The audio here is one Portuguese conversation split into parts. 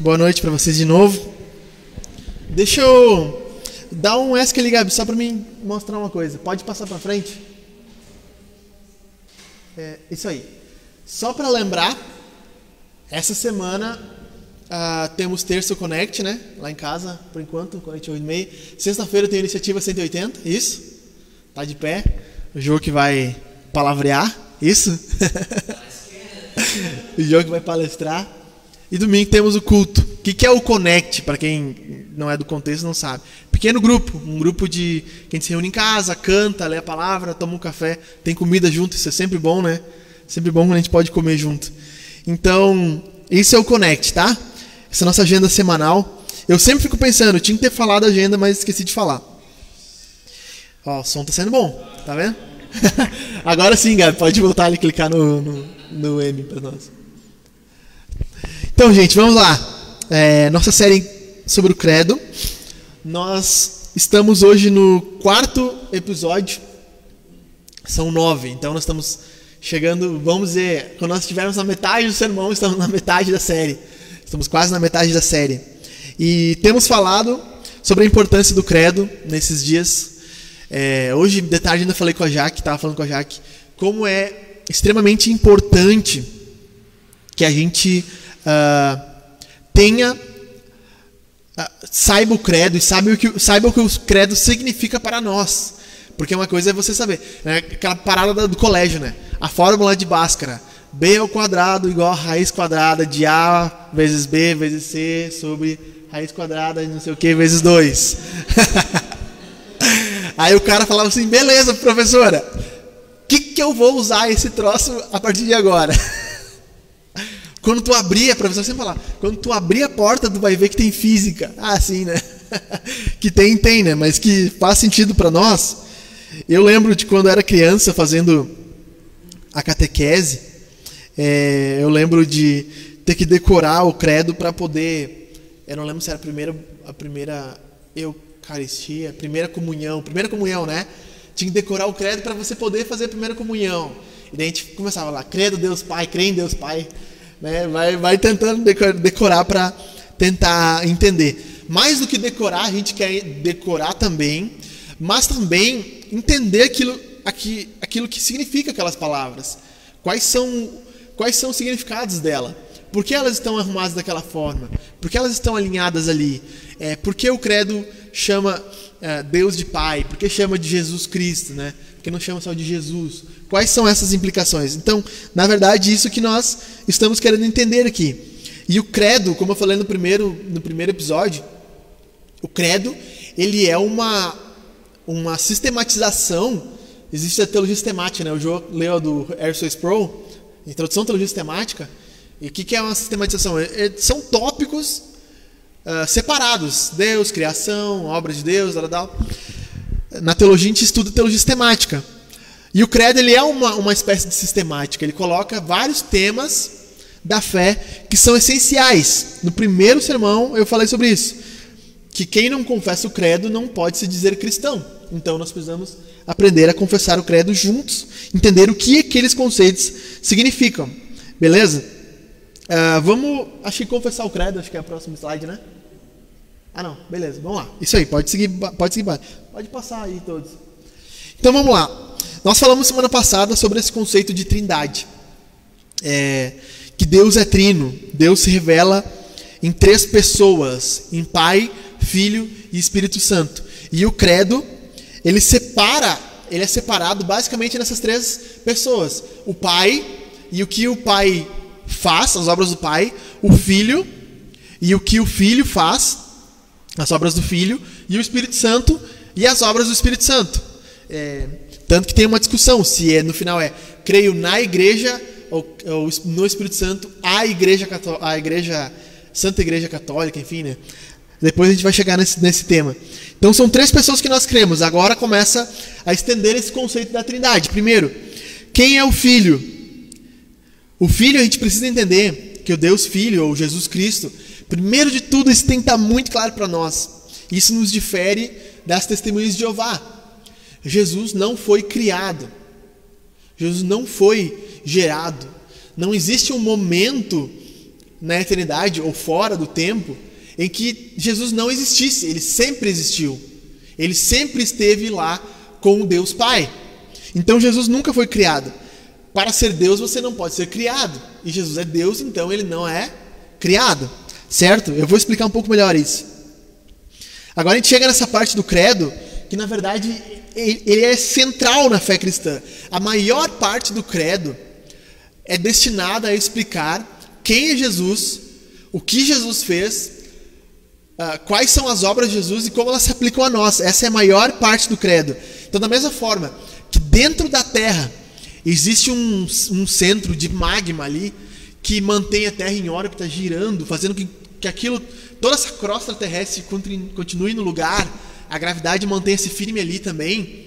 Boa noite para vocês de novo. Deixa eu dar um ESC ali, Gabi, só para mim mostrar uma coisa. Pode passar para frente? É, isso aí. Só para lembrar, essa semana uh, temos Terço Connect, né? Lá em casa, por enquanto, Connect 8 e meia. Sexta-feira tem a iniciativa 180, isso? Tá de pé. O jogo que vai palavrear, isso? o jogo que vai palestrar. E domingo temos o culto. O que é o Connect, para quem não é do contexto não sabe? Pequeno grupo, um grupo de quem se reúne em casa, canta, lê a palavra, toma um café, tem comida junto, isso é sempre bom, né? Sempre bom quando a gente pode comer junto. Então, isso é o Connect, tá? Essa é a nossa agenda semanal. Eu sempre fico pensando, tinha que ter falado a agenda, mas esqueci de falar. Ó, o som tá sendo bom, tá vendo? Agora sim, Gabi, pode voltar e clicar no, no, no M para nós. Então, gente, vamos lá. É, nossa série sobre o Credo. Nós estamos hoje no quarto episódio. São nove, então nós estamos chegando, vamos dizer, quando nós estivermos na metade do sermão, estamos na metade da série. Estamos quase na metade da série. E temos falado sobre a importância do credo nesses dias. É, hoje, de tarde, ainda falei com a Jaque, estava falando com a Jaque, como é extremamente importante que a gente uh, tenha uh, saiba o credo e saiba o, que, saiba o que o credo significa para nós. Porque uma coisa é você saber, né? aquela parada do colégio, né? A fórmula de Bhaskara. B ao quadrado igual a raiz quadrada de A vezes B vezes C sobre raiz quadrada de não sei o que vezes 2. Aí o cara falava assim, beleza, professora, o que, que eu vou usar esse troço a partir de agora? Quando tu abrir, a professora sempre fala, quando tu abrir a porta, tu vai ver que tem física. Ah, sim, né? que tem, tem, né? Mas que faz sentido para nós. Eu lembro de quando era criança fazendo a catequese, é, eu lembro de ter que decorar o credo para poder. Eu não lembro se era a primeira, a primeira Eucaristia, a primeira comunhão, primeira comunhão, né? Tinha que decorar o credo para você poder fazer a primeira comunhão. E daí a gente começava lá, credo Deus Pai, crê em Deus Pai né? Vai, vai tentando decorar para tentar entender. Mais do que decorar, a gente quer decorar também, mas também entender aquilo, aqui, aquilo que significa aquelas palavras. Quais são, quais são os significados dela? Por que elas estão arrumadas daquela forma? Por que elas estão alinhadas ali? É, por que o credo chama é, Deus de Pai? Por que chama de Jesus Cristo? Né? Por que não chama só de Jesus? Quais são essas implicações? Então, na verdade, isso que nós estamos querendo entender aqui. E o credo, como eu falei no primeiro, no primeiro episódio, o credo, ele é uma, uma sistematização. Existe a teologia sistemática, né? O João leu do Erso Sproul, Introdução à Teologia Sistemática. E o que, que é uma sistematização? É, é, são tópicos uh, separados. Deus, criação, obra de Deus, tal, tal. Na teologia a gente estuda teologia sistemática. E o credo ele é uma, uma espécie de sistemática. Ele coloca vários temas da fé que são essenciais. No primeiro sermão eu falei sobre isso. Que quem não confessa o credo não pode se dizer cristão. Então nós precisamos aprender a confessar o credo juntos, entender o que aqueles conceitos significam. Beleza? Uh, vamos, acho que confessar o credo, acho que é a próxima slide, né? Ah não, beleza, vamos lá. Isso aí, pode seguir, pode seguir, pode passar aí todos. Então vamos lá. Nós falamos semana passada sobre esse conceito de trindade. É, que Deus é trino, Deus se revela em três pessoas, em Pai, Filho e Espírito Santo. E o credo, ele separa, ele é separado basicamente nessas três pessoas: o Pai e o que o Pai faz, as obras do Pai, o Filho e o que o Filho faz, as obras do Filho, e o Espírito Santo e as obras do Espírito Santo. É, tanto que tem uma discussão se é, no final é creio na igreja ou, ou no Espírito Santo, a igreja, a igreja, Santa Igreja Católica, enfim, né? Depois a gente vai chegar nesse, nesse tema. Então são três pessoas que nós cremos. Agora começa a estender esse conceito da Trindade. Primeiro, quem é o Filho? O Filho a gente precisa entender que o Deus Filho ou Jesus Cristo. Primeiro de tudo, isso tem que estar muito claro para nós. Isso nos difere das testemunhas de Jeová. Jesus não foi criado. Jesus não foi gerado. Não existe um momento na eternidade ou fora do tempo em que Jesus não existisse, ele sempre existiu. Ele sempre esteve lá com o Deus Pai. Então Jesus nunca foi criado. Para ser Deus você não pode ser criado. E Jesus é Deus, então ele não é criado. Certo? Eu vou explicar um pouco melhor isso. Agora a gente chega nessa parte do credo, que na verdade ele é central na fé cristã. A maior parte do credo é destinada a explicar quem é Jesus, o que Jesus fez, uh, quais são as obras de Jesus e como elas se aplicam a nós. Essa é a maior parte do credo. Então, da mesma forma que dentro da terra existe um, um centro de magma ali que mantém a Terra em órbita girando, fazendo que, que aquilo, toda essa crosta terrestre continue no lugar, a gravidade mantenha-se firme ali também.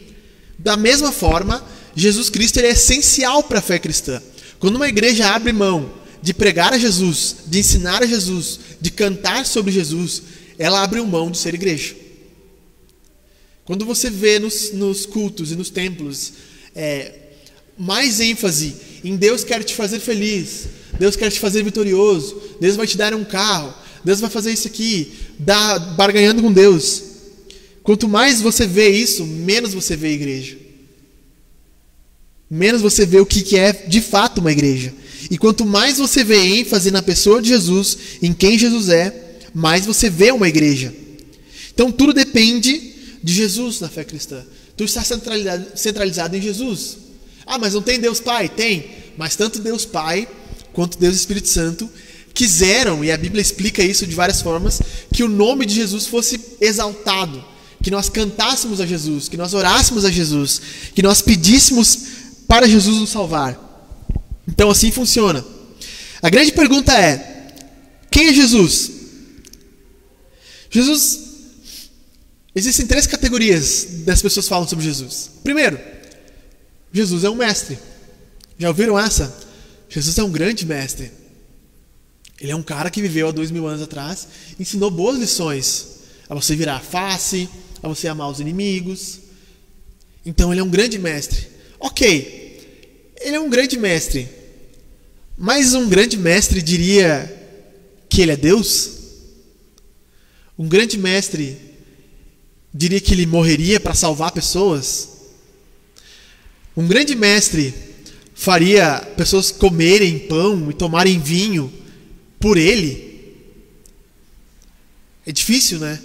Da mesma forma, Jesus Cristo é essencial para a fé cristã. Quando uma igreja abre mão de pregar a Jesus, de ensinar a Jesus, de cantar sobre Jesus, ela abre mão de ser igreja. Quando você vê nos, nos cultos e nos templos é, mais ênfase em Deus quer te fazer feliz, Deus quer te fazer vitorioso, Deus vai te dar um carro, Deus vai fazer isso aqui, dá, barganhando com Deus. Quanto mais você vê isso, menos você vê a igreja. Menos você vê o que é de fato uma igreja. E quanto mais você vê ênfase na pessoa de Jesus, em quem Jesus é, mais você vê uma igreja. Então tudo depende de Jesus na fé cristã. Tudo está centralizado, em Jesus. Ah, mas não tem Deus Pai? Tem. Mas tanto Deus Pai quanto Deus Espírito Santo quiseram, e a Bíblia explica isso de várias formas, que o nome de Jesus fosse exaltado, que nós cantássemos a Jesus, que nós orássemos a Jesus, que nós pedíssemos para Jesus nos salvar. Então assim funciona. A grande pergunta é: quem é Jesus? Jesus. Existem três categorias das pessoas que falam sobre Jesus. Primeiro, Jesus é um mestre. Já ouviram essa? Jesus é um grande mestre. Ele é um cara que viveu há dois mil anos atrás, ensinou boas lições a você virar a face, a você amar os inimigos. Então ele é um grande mestre. Ok, ele é um grande mestre, mas um grande mestre diria que ele é Deus? Um grande mestre diria que ele morreria para salvar pessoas? Um grande mestre faria pessoas comerem pão e tomarem vinho por ele? É difícil, né?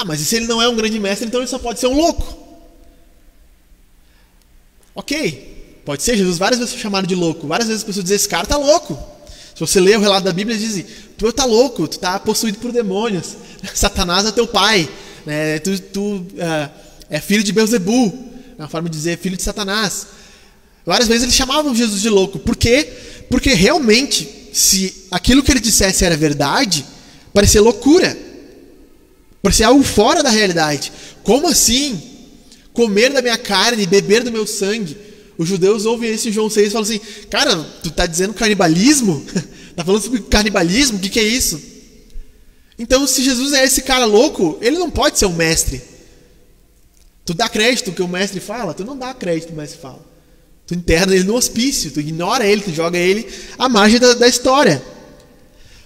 Ah, mas e se ele não é um grande mestre, então ele só pode ser um louco. Ok, pode ser. Jesus várias vezes foi chamado de louco. Várias vezes as pessoas dizem: esse cara tá louco. Se você ler o relato da Bíblia, dizem: tu tá louco, tu tá possuído por demônios. Satanás é teu pai. Né? Tu, tu uh, é filho de Beuzebu. É uma forma de dizer filho de Satanás. Várias vezes eles chamavam Jesus de louco. Por quê? Porque realmente, se aquilo que ele dissesse era verdade, parecia loucura. Parecia algo fora da realidade. Como assim? Comer da minha carne, beber do meu sangue. Os judeus ouvem isso em João 6 e falam assim: Cara, tu está dizendo canibalismo? Está falando sobre canibalismo? O que, que é isso? Então, se Jesus é esse cara louco, ele não pode ser um mestre. Tu dá crédito que o mestre fala? Tu não dá crédito que o mestre fala. Tu interna ele no hospício, tu ignora ele, tu joga ele à margem da, da história.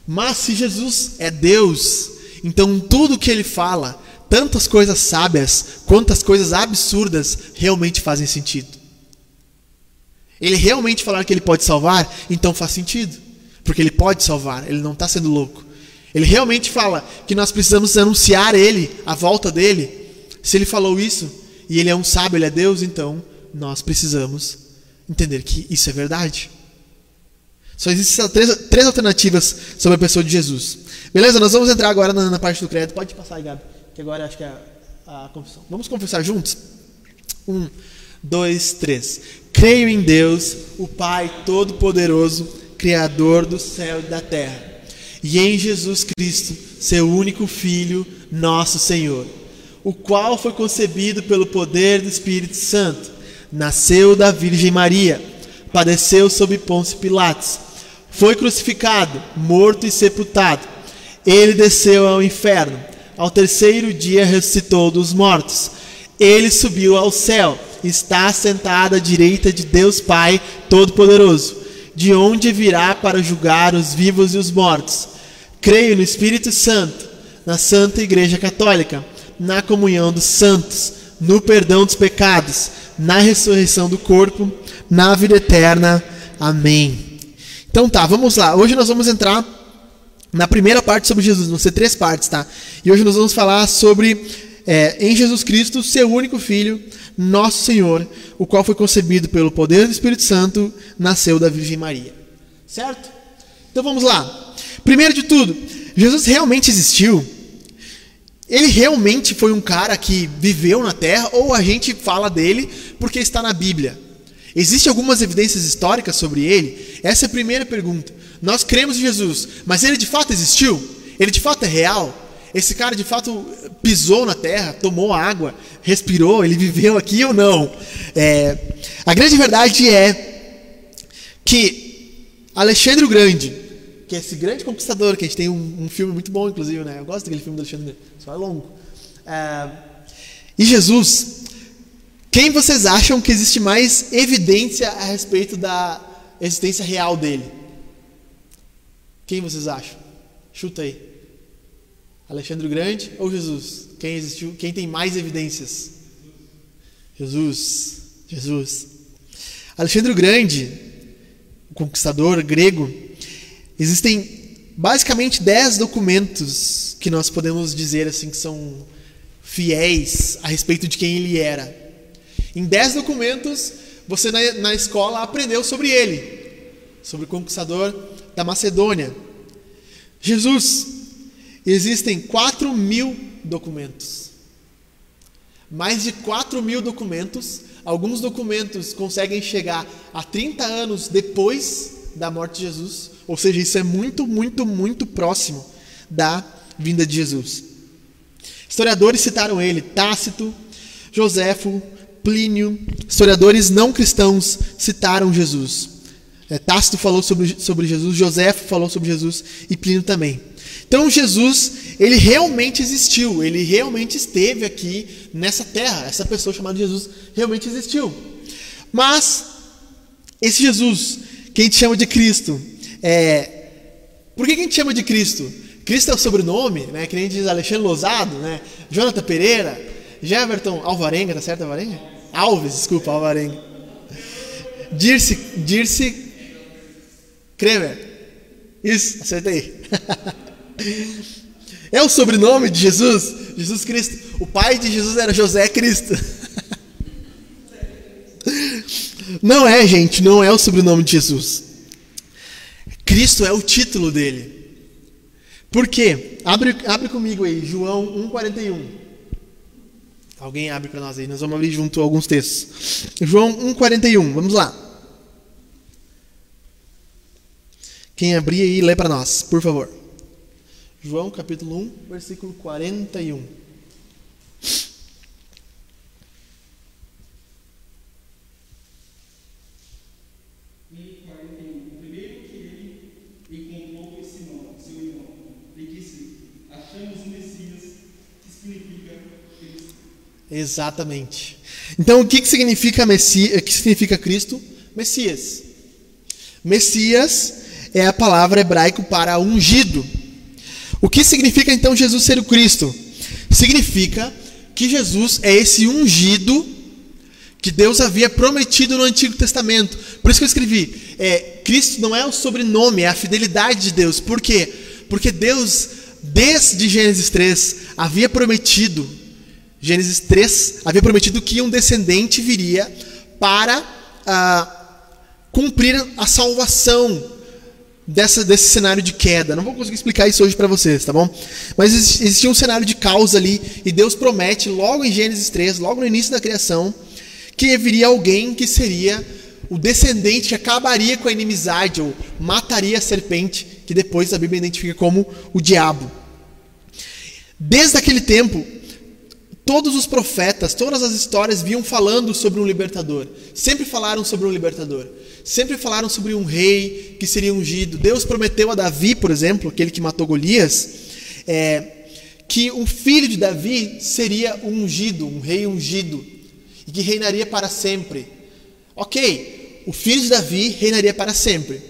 Mas se Jesus é Deus, então tudo que ele fala, tantas coisas sábias quanto as coisas absurdas, realmente fazem sentido. Ele realmente falar que ele pode salvar, então faz sentido. Porque ele pode salvar, ele não está sendo louco. Ele realmente fala que nós precisamos anunciar ele, a volta dele. Se ele falou isso, e ele é um sábio, ele é Deus, então nós precisamos entender que isso é verdade. Só existem três, três alternativas sobre a pessoa de Jesus. Beleza? Nós vamos entrar agora na, na parte do crédito. Pode passar aí, Gabi, que agora acho que é a, a confissão. Vamos confessar juntos? Um, dois, três. Creio em Deus, o Pai Todo-Poderoso, Criador do céu e da terra, e em Jesus Cristo, seu único Filho, nosso Senhor, o qual foi concebido pelo poder do Espírito Santo nasceu da Virgem Maria, padeceu sob Pôncio Pilatos, foi crucificado, morto e sepultado. Ele desceu ao inferno. Ao terceiro dia ressuscitou dos mortos. Ele subiu ao céu, está sentado à direita de Deus Pai Todo-Poderoso. de onde virá para julgar os vivos e os mortos. Creio no Espírito Santo, na Santa Igreja Católica, na comunhão dos santos, no perdão dos pecados, na ressurreição do corpo, na vida eterna. Amém. Então tá, vamos lá. Hoje nós vamos entrar na primeira parte sobre Jesus, vão ser três partes, tá? E hoje nós vamos falar sobre é, em Jesus Cristo, seu único Filho, nosso Senhor, o qual foi concebido pelo poder do Espírito Santo, nasceu da Virgem Maria. Certo? Então vamos lá. Primeiro de tudo, Jesus realmente existiu? Ele realmente foi um cara que viveu na Terra ou a gente fala dele porque está na Bíblia? Existem algumas evidências históricas sobre ele? Essa é a primeira pergunta. Nós cremos em Jesus, mas ele de fato existiu? Ele de fato é real? Esse cara de fato pisou na terra, tomou água, respirou, ele viveu aqui ou não? É, a grande verdade é que Alexandre o Grande, que é esse grande conquistador, que a gente tem um, um filme muito bom, inclusive, né? Eu gosto daquele filme do Alexandre só é longo. É, e Jesus, quem vocês acham que existe mais evidência a respeito da existência real dele? Quem vocês acham? Chuta aí. Alexandre o Grande ou Jesus? Quem existiu? Quem tem mais evidências? Jesus. Jesus. Alexandre o Grande, o conquistador grego, existem basicamente dez documentos que nós podemos dizer assim que são fiéis a respeito de quem ele era. Em dez documentos, você na, na escola aprendeu sobre ele, sobre o conquistador da Macedônia. Jesus, Existem 4 mil documentos. Mais de 4 mil documentos. Alguns documentos conseguem chegar a 30 anos depois da morte de Jesus. Ou seja, isso é muito, muito, muito próximo da vinda de Jesus. Historiadores citaram ele, Tácito, Joséfo, Plínio. Historiadores não cristãos citaram Jesus. É, Tácito falou sobre, sobre Jesus, Joséfo falou sobre Jesus e Plínio também. Então Jesus, ele realmente existiu, ele realmente esteve aqui nessa terra. Essa pessoa chamada Jesus realmente existiu. Mas esse Jesus, que a gente chama de Cristo, é... por que a gente chama de Cristo? Cristo é o sobrenome, né? Que nem diz Alexandre Lozado, né? Jonathan Pereira, Jeverton Alvarenga, tá certo Alvarenga? Alves, desculpa, Alvarenga. Dirce, Dirce Kremer. Isso, acertei. É o sobrenome de Jesus? Jesus Cristo. O pai de Jesus era José Cristo. Não é, gente, não é o sobrenome de Jesus. Cristo é o título dele. Por quê? Abre, abre comigo aí, João 1,41. Alguém abre para nós aí, nós vamos abrir junto alguns textos. João 1,41, vamos lá. Quem abrir aí, lê para nós, por favor. João capítulo 1, versículo 41. Exatamente. Então, o que, que significa Messias, que significa Cristo? Messias. Messias é a palavra hebraico para ungido. O que significa então Jesus ser o Cristo? Significa que Jesus é esse ungido que Deus havia prometido no Antigo Testamento. Por isso que eu escrevi: é, Cristo não é o sobrenome, é a fidelidade de Deus. Por quê? Porque Deus, desde Gênesis 3, havia prometido, Gênesis 3, havia prometido que um descendente viria para ah, cumprir a salvação dessa, desse cenário de queda. Não vou conseguir explicar isso hoje para vocês, tá bom? Mas existia um cenário de causa ali, e Deus promete, logo em Gênesis 3, logo no início da criação, que viria alguém que seria o descendente que acabaria com a inimizade, ou mataria a serpente, que depois a Bíblia identifica como o diabo. Desde aquele tempo, todos os profetas, todas as histórias vinham falando sobre um libertador. Sempre falaram sobre um libertador sempre falaram sobre um rei que seria ungido. Deus prometeu a Davi, por exemplo, aquele que matou Golias, é, que um filho de Davi seria ungido, um rei ungido, e que reinaria para sempre. Ok, o filho de Davi reinaria para sempre.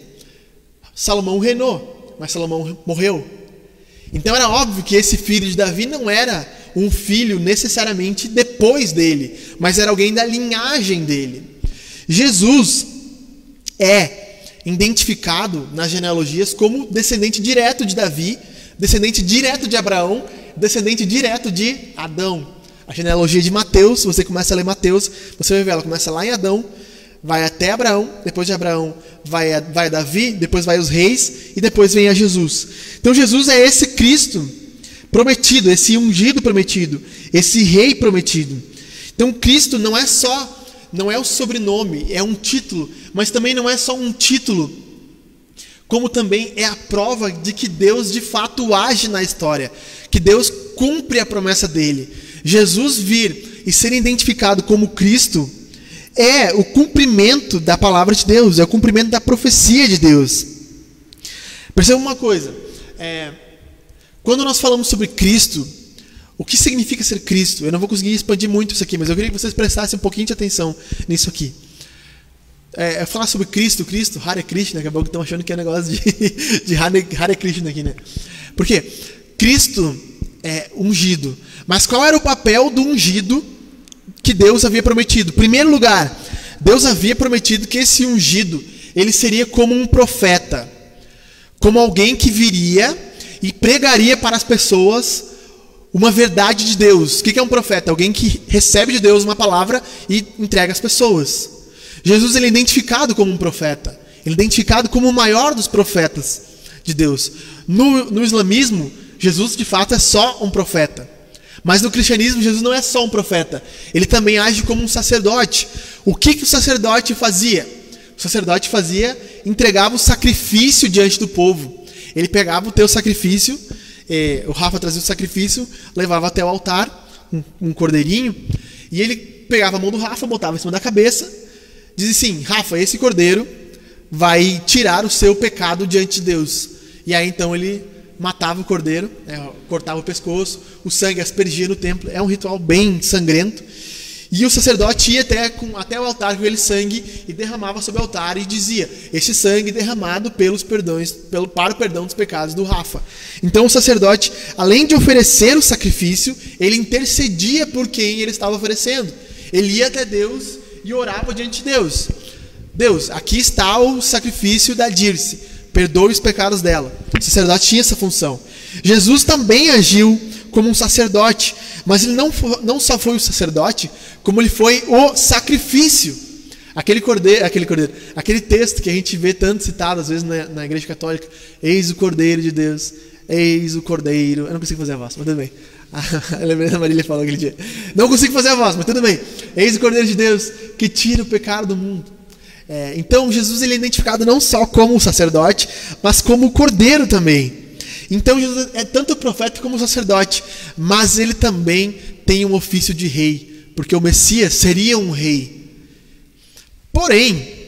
Salomão reinou, mas Salomão morreu. Então era óbvio que esse filho de Davi não era um filho necessariamente depois dele, mas era alguém da linhagem dele. Jesus é identificado nas genealogias como descendente direto de Davi, descendente direto de Abraão, descendente direto de Adão. A genealogia de Mateus, você começa a ler Mateus, você vai ver, ela começa lá em Adão, vai até Abraão, depois de Abraão vai a, vai a Davi, depois vai os reis e depois vem a Jesus. Então Jesus é esse Cristo prometido, esse ungido prometido, esse rei prometido. Então Cristo não é só não é o sobrenome, é um título, mas também não é só um título, como também é a prova de que Deus de fato age na história, que Deus cumpre a promessa dele. Jesus vir e ser identificado como Cristo é o cumprimento da palavra de Deus, é o cumprimento da profecia de Deus. Perceba uma coisa: é, quando nós falamos sobre Cristo, o que significa ser Cristo? Eu não vou conseguir expandir muito isso aqui, mas eu queria que vocês prestassem um pouquinho de atenção nisso aqui. É, é falar sobre Cristo, Cristo, Hare Krishna, daqui a pouco estão achando que é negócio de, de Hare, Hare Krishna aqui, né? Por quê? Cristo é ungido. Mas qual era o papel do ungido que Deus havia prometido? Primeiro lugar, Deus havia prometido que esse ungido, ele seria como um profeta. Como alguém que viria e pregaria para as pessoas uma verdade de Deus. O que é um profeta? Alguém que recebe de Deus uma palavra e entrega às pessoas. Jesus ele é identificado como um profeta. Ele é identificado como o maior dos profetas de Deus. No, no islamismo, Jesus de fato é só um profeta. Mas no cristianismo, Jesus não é só um profeta. Ele também age como um sacerdote. O que, que o sacerdote fazia? O sacerdote fazia, entregava o sacrifício diante do povo. Ele pegava o teu sacrifício é, o Rafa trazia o sacrifício, levava até o altar, um, um, cordeirinho, e ele pegava a mão do Rafa, botava em cima da cabeça, dizia assim: Rafa, esse cordeiro vai tirar o seu pecado diante de Deus. E aí então ele matava o cordeiro, né, cortava o pescoço, o sangue aspergia no templo. É um ritual bem sangrento. E o sacerdote ia até, com, até o altar com aquele sangue e derramava sobre o altar e dizia: Este sangue derramado pelos perdões, pelo, para o perdão dos pecados do Rafa. Então o sacerdote, além de oferecer o sacrifício, ele intercedia por quem ele estava oferecendo. Ele ia até Deus e orava diante de Deus. Deus, aqui está o sacrifício da Dirce. Perdoe os pecados dela. O sacerdote tinha essa função. Jesus também agiu como um sacerdote, mas ele não, não só foi o sacerdote, como ele foi o sacrifício. Aquele cordeiro, aquele cordeiro, aquele texto que a gente vê tanto citado às vezes na, na igreja católica, eis o cordeiro de Deus, eis o cordeiro. Eu não consigo fazer a voz, mas tudo bem. eu lembrei da Marília falou aquele dia. Não consigo fazer a voz, mas tudo bem. Eis o cordeiro de Deus que tira o pecado do mundo. É, então Jesus ele é identificado não só como o sacerdote, mas como o cordeiro também. Então Jesus é tanto profeta como sacerdote, mas ele também tem um ofício de rei, porque o Messias seria um rei. Porém,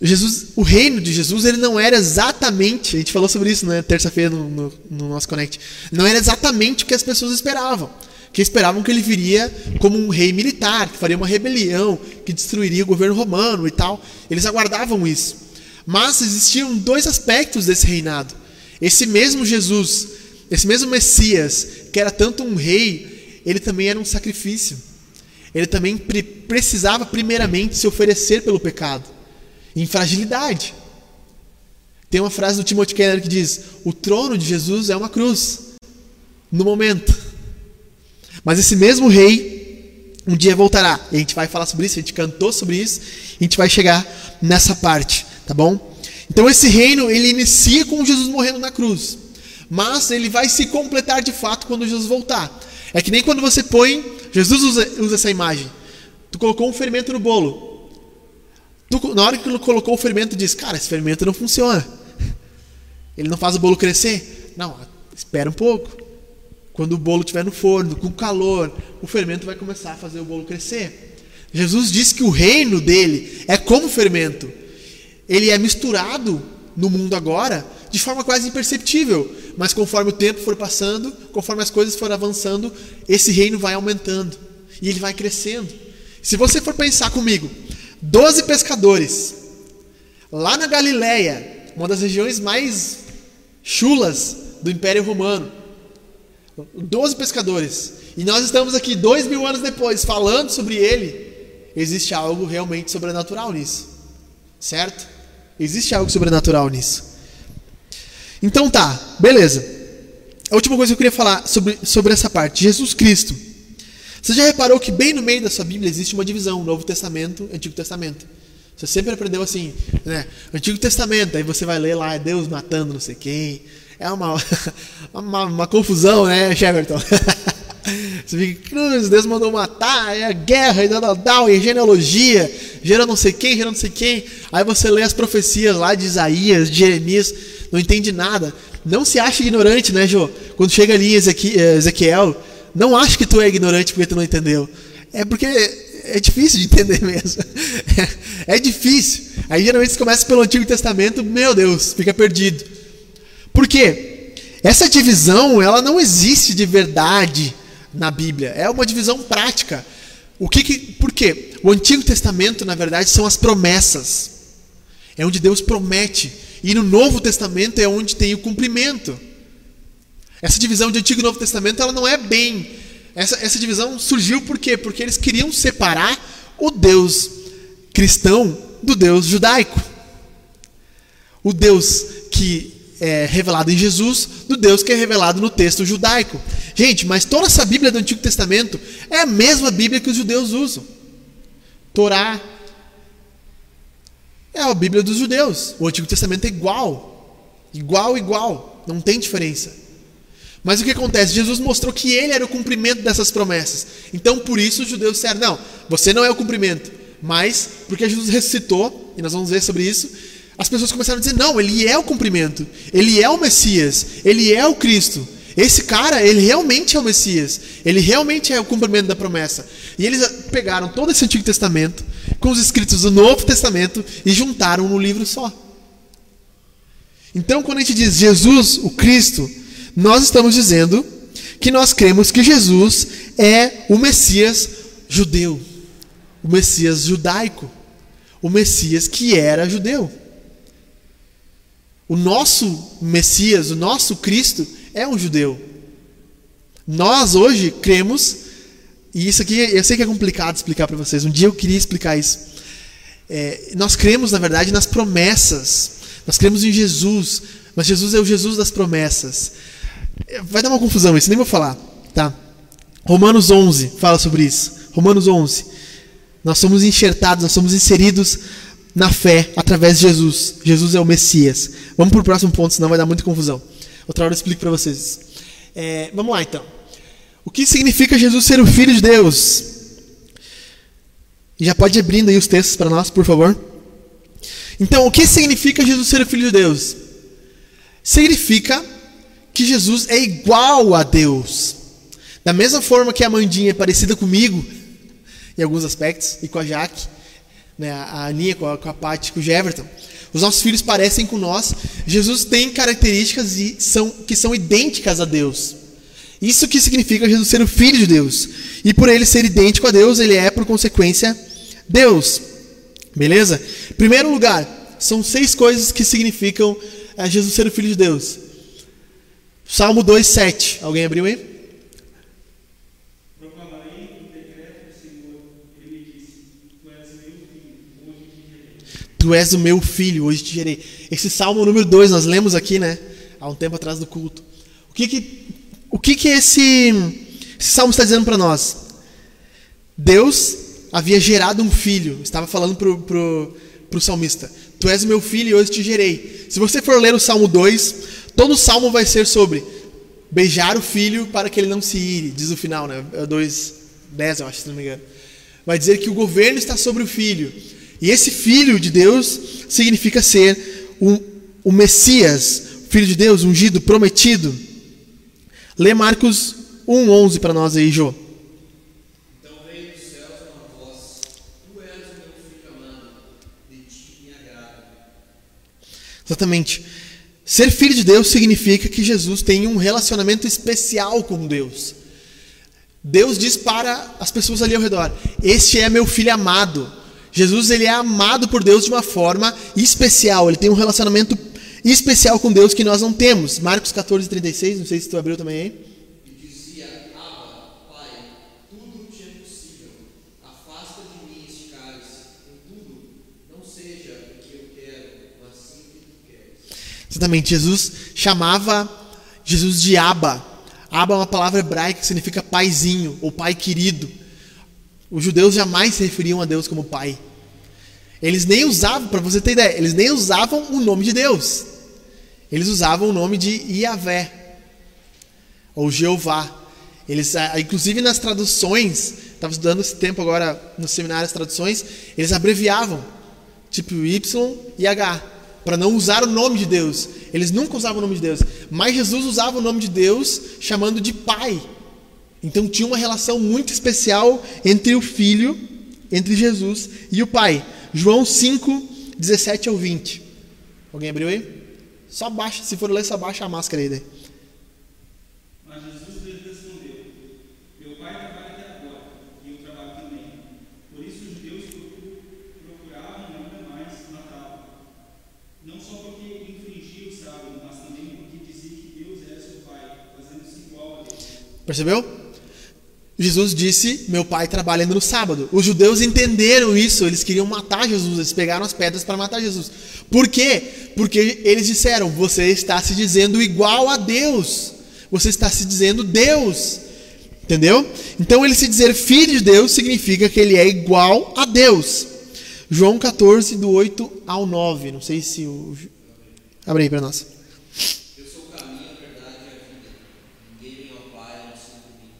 Jesus, o reino de Jesus ele não era exatamente, a gente falou sobre isso na né, terça-feira no, no, no, nosso Connect, não era exatamente o que as pessoas esperavam. Que esperavam que ele viria como um rei militar, que faria uma rebelião, que destruiria o governo romano e tal. Eles aguardavam isso. Mas existiam dois aspectos desse reinado. Esse mesmo Jesus, esse mesmo Messias, que era tanto um rei, ele também era um sacrifício. Ele também pre precisava, primeiramente, se oferecer pelo pecado, em fragilidade. Tem uma frase do Timothy Keller que diz: O trono de Jesus é uma cruz, no momento. Mas esse mesmo rei um dia voltará. E a gente vai falar sobre isso, a gente cantou sobre isso, e a gente vai chegar nessa parte, tá bom? Então esse reino ele inicia com Jesus morrendo na cruz, mas ele vai se completar de fato quando Jesus voltar. É que nem quando você põe, Jesus usa, usa essa imagem. Tu colocou um fermento no bolo. Tu, na hora que tu colocou o fermento, diz: Cara, esse fermento não funciona. Ele não faz o bolo crescer. Não, espera um pouco. Quando o bolo estiver no forno, com calor, o fermento vai começar a fazer o bolo crescer. Jesus disse que o reino dele é como fermento ele é misturado no mundo agora de forma quase imperceptível, mas conforme o tempo for passando, conforme as coisas forem avançando, esse reino vai aumentando e ele vai crescendo. Se você for pensar comigo, doze pescadores, lá na Galileia, uma das regiões mais chulas do Império Romano. Doze pescadores. E nós estamos aqui dois mil anos depois falando sobre ele. Existe algo realmente sobrenatural nisso. Certo? Existe algo sobrenatural nisso. Então tá, beleza. A última coisa que eu queria falar sobre, sobre essa parte: Jesus Cristo. Você já reparou que bem no meio da sua Bíblia existe uma divisão: Novo Testamento, Antigo Testamento. Você sempre aprendeu assim, né? Antigo Testamento, aí você vai ler lá, é Deus matando não sei quem. É uma, uma, uma confusão, né, Sheverton? Você fica, cruz, Deus mandou matar, é a guerra, e tal, e genealogia, gera não sei quem, gera não sei quem. Aí você lê as profecias lá de Isaías, de Jeremias, não entende nada. Não se acha ignorante, né, Jô? Quando chega ali eh, Ezequiel, não acha que tu é ignorante porque tu não entendeu. É porque é difícil de entender mesmo. É, é difícil. Aí geralmente você começa pelo Antigo Testamento, meu Deus, fica perdido. Por quê? Essa divisão, ela não existe de verdade na Bíblia. É uma divisão prática. O que, que por quê? O Antigo Testamento, na verdade, são as promessas. É onde Deus promete. E no Novo Testamento é onde tem o cumprimento. Essa divisão de Antigo e Novo Testamento, ela não é bem. Essa, essa divisão surgiu por quê? Porque eles queriam separar o Deus cristão do Deus judaico. O Deus que é revelado em Jesus do Deus que é revelado no texto judaico. Gente, mas toda essa Bíblia do Antigo Testamento é a mesma Bíblia que os judeus usam. Torá é a Bíblia dos judeus. O Antigo Testamento é igual. Igual, igual. Não tem diferença. Mas o que acontece? Jesus mostrou que ele era o cumprimento dessas promessas. Então, por isso, os judeus disseram: não, você não é o cumprimento. Mas, porque Jesus ressuscitou, e nós vamos ver sobre isso, as pessoas começaram a dizer: não, ele é o cumprimento, ele é o Messias, ele é o Cristo. Esse cara, ele realmente é o Messias, ele realmente é o cumprimento da promessa. E eles pegaram todo esse Antigo Testamento com os escritos do Novo Testamento e juntaram num livro só. Então, quando a gente diz Jesus, o Cristo, nós estamos dizendo que nós cremos que Jesus é o Messias judeu, o Messias judaico, o Messias que era judeu. O nosso Messias, o nosso Cristo, é um judeu. Nós hoje cremos, e isso aqui eu sei que é complicado explicar para vocês, um dia eu queria explicar isso. É, nós cremos, na verdade, nas promessas. Nós cremos em Jesus, mas Jesus é o Jesus das promessas. É, vai dar uma confusão isso, nem vou falar. Tá? Romanos 11 fala sobre isso. Romanos 11. Nós somos enxertados, nós somos inseridos na fé através de Jesus. Jesus é o Messias. Vamos para o próximo ponto, senão vai dar muita confusão. Outra hora eu explico para vocês. É, vamos lá então. O que significa Jesus ser o Filho de Deus? Já pode ir abrindo aí os textos para nós, por favor. Então, o que significa Jesus ser o Filho de Deus? Significa que Jesus é igual a Deus. Da mesma forma que a Mandinha é parecida comigo, em alguns aspectos, e com a Jaque, né, a Aninha com a, com a Paty, com o Jeverton. Os nossos filhos parecem com nós. Jesus tem características e são, que são idênticas a Deus. Isso que significa Jesus ser o filho de Deus. E por ele ser idêntico a Deus, ele é, por consequência, Deus. Beleza? Primeiro lugar, são seis coisas que significam é, Jesus ser o filho de Deus. Salmo 2,7. Alguém abriu aí? Tu és o meu filho, hoje te gerei. Esse salmo número 2 nós lemos aqui, né? Há um tempo atrás do culto. O que que, o que, que esse, esse salmo está dizendo para nós? Deus havia gerado um filho. Estava falando para pro, pro salmista. Tu és o meu filho e hoje te gerei. Se você for ler o salmo 2, todo o salmo vai ser sobre beijar o filho para que ele não se ire. Diz o final, né? 2, é 10, eu acho, se não me engano. Vai dizer que o governo está sobre o filho e esse filho de Deus significa ser o, o Messias, filho de Deus, ungido, prometido. Lê Marcos 1,11 para nós aí, Jô. Exatamente. Ser filho de Deus significa que Jesus tem um relacionamento especial com Deus. Deus diz para as pessoas ali ao redor: Este é meu filho amado Jesus ele é amado por Deus de uma forma especial. Ele tem um relacionamento especial com Deus que nós não temos. Marcos 14, 36, não sei se tu abriu também aí. É possível. Afasta de mim este cálice. Contudo, não seja o que eu quero, mas sim o que tu queres. Exatamente, Jesus chamava Jesus de Abba. Abba é uma palavra hebraica que significa paizinho ou pai querido. Os judeus jamais se referiam a Deus como pai. Eles nem usavam, para você ter ideia, eles nem usavam o nome de Deus. Eles usavam o nome de Iavé ou Jeová. Eles, ah, inclusive nas traduções, estava estudando esse tempo agora no seminário as traduções, eles abreviavam, tipo Y e H, para não usar o nome de Deus. Eles nunca usavam o nome de Deus, mas Jesus usava o nome de Deus chamando de Pai. Então tinha uma relação muito especial entre o Filho, entre Jesus e o Pai. João 5, 17 ao 20. Alguém abriu aí? Só baixa, se for ler, só baixa a máscara aí. Daí. Mas Jesus lhe respondeu: Meu pai trabalha até agora, e eu trabalho também. Por isso os judeus procu- procuravam ainda mais matá-lo. Não só porque infringia o sábado, mas também porque dizia que Deus era seu pai, fazendo-se igual a Deus. Percebeu? Jesus disse: Meu pai trabalha no sábado. Os judeus entenderam isso, eles queriam matar Jesus, eles pegaram as pedras para matar Jesus. Por quê? Porque eles disseram: Você está se dizendo igual a Deus, você está se dizendo Deus. Entendeu? Então, ele se dizer filho de Deus significa que ele é igual a Deus. João 14, do 8 ao 9. Não sei se o. Abre aí para nós. Eu sou o caminho, a verdade e a vida. Ninguém vem ao Pai a não ser por mim.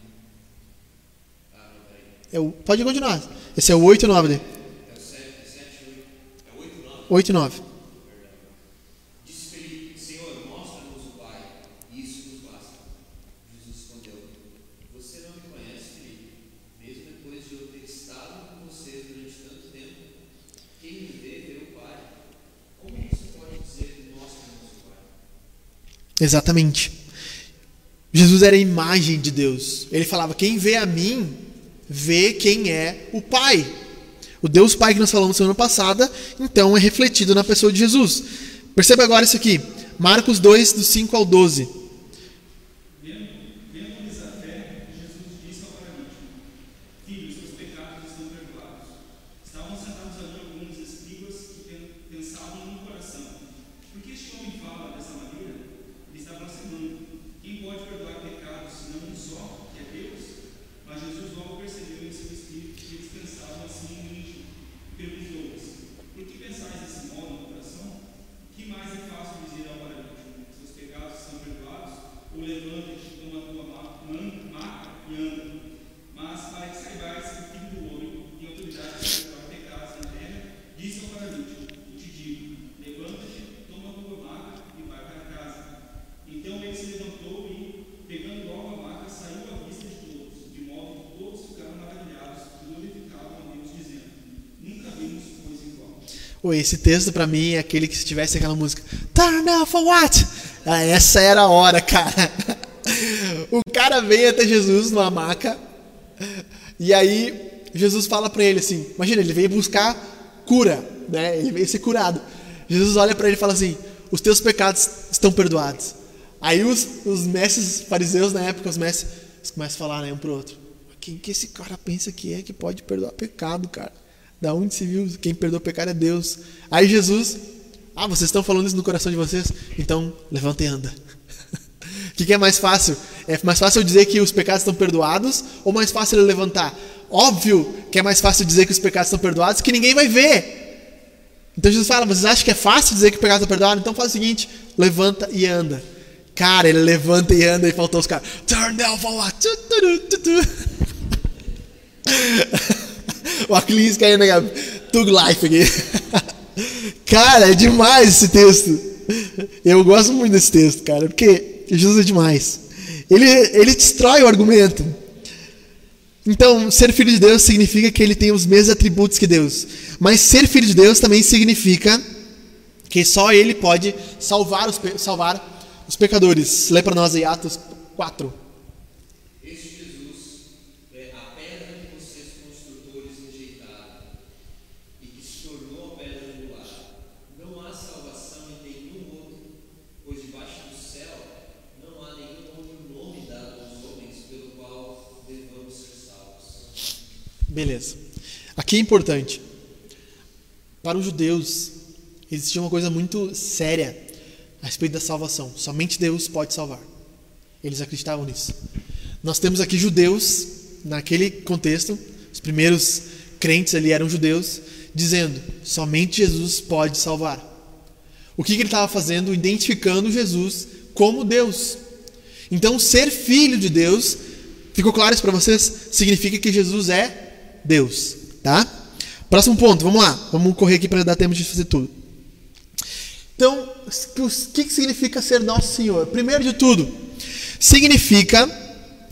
Ah, não, peraí. É o- pode continuar. Esse é o 8 e 9 dele. É o 7, 7 8. É 8, 9. 8 e 9. Disse Felipe, Senhor, mostra-nos o Pai, e isso nos basta. Jesus respondeu, Você não me conhece, Felipe, mesmo depois de eu ter estado com vocês durante tanto tempo. Quem me vê, vê o Pai. Como você pode dizer, mostra-nos o Pai? Exatamente. Jesus era a imagem de Deus. Ele falava: Quem vê a mim, vê quem é o Pai. O Deus Pai que nós falamos semana passada, então é refletido na pessoa de Jesus. Perceba agora isso aqui. Marcos 2, do 5 ao 12. Vendo- Vendo-lhes a fé, Jesus disse ao paralítico: Filho, seus pecados estão perdoados. Estavam sentados ali alguns escribas que pen- pensavam no coração: Por que este homem fala dessa maneira? Ele está blasfemando. Quem pode perdoar pecados senão um só, que é Deus? Mas Jesus logo percebeu em seu espírito que eles pensavam assim em íntimo. Perguntou-lhes: Por que pensais desse modo no coração? O que mais é fácil dizer ao paralítico? Seus pecados são perdoados? Ou levanta-te, toma a tua ma- man- maca e anda? Mas para que saibais que o Filho do Homem tem autoridade para perdoar pecados na terra, disse ao paralítico: E te digo: Levanta-te, toma a tua maca e vai para casa. Então ele se levantou e, pegando logo a maca, saiu à vista de todos, de modo que todos ficaram maravilhados e glorificavam a Deus, dizendo: Nunca vimos coisa igual. Oi, esse texto pra mim é aquele que se tivesse aquela música Turn down for what? Ah, essa era a hora, cara. O cara vem até Jesus numa maca e aí Jesus fala pra ele assim, imagina, ele veio buscar cura, né? Ele veio ser curado. Jesus olha pra ele e fala assim: "Os teus pecados estão perdoados". Aí os, os mestres fariseus na época, os mestres começam a falar né, um pro outro: "Quem que esse cara pensa que é que pode perdoar pecado, cara?" Da onde se viu? Quem perdoa pecado é Deus. Aí Jesus, ah, vocês estão falando isso no coração de vocês? Então, levanta e anda. O que, que é mais fácil? É mais fácil dizer que os pecados estão perdoados ou mais fácil ele levantar? Óbvio que é mais fácil dizer que os pecados estão perdoados que ninguém vai ver. Então Jesus fala: vocês acham que é fácil dizer que o pecado está perdoado? Então faz o seguinte: levanta e anda. Cara, ele levanta e anda e faltou os caras. Turn down for what? O Aclis caindo na Tug Life aqui. Cara, é demais esse texto. Eu gosto muito desse texto, cara, porque Jesus é demais. Ele, ele destrói o argumento. Então, ser filho de Deus significa que ele tem os mesmos atributos que Deus. Mas ser filho de Deus também significa que só ele pode salvar os, salvar os pecadores. Lê para nós aí Atos 4. Este Jesus é a pedra que vocês construtores rejeitaram e Beleza. Aqui é importante. Para os judeus, existia uma coisa muito séria a respeito da salvação. Somente Deus pode salvar. Eles acreditavam nisso. Nós temos aqui judeus, naquele contexto, os primeiros crentes ali eram judeus, dizendo: somente Jesus pode salvar. O que, que ele estava fazendo? Identificando Jesus como Deus. Então, ser filho de Deus, ficou claro isso para vocês? Significa que Jesus é Deus, tá? Próximo ponto, vamos lá. Vamos correr aqui para dar tempo de fazer tudo. Então, o que, significa ser nosso Senhor? Primeiro de tudo, significa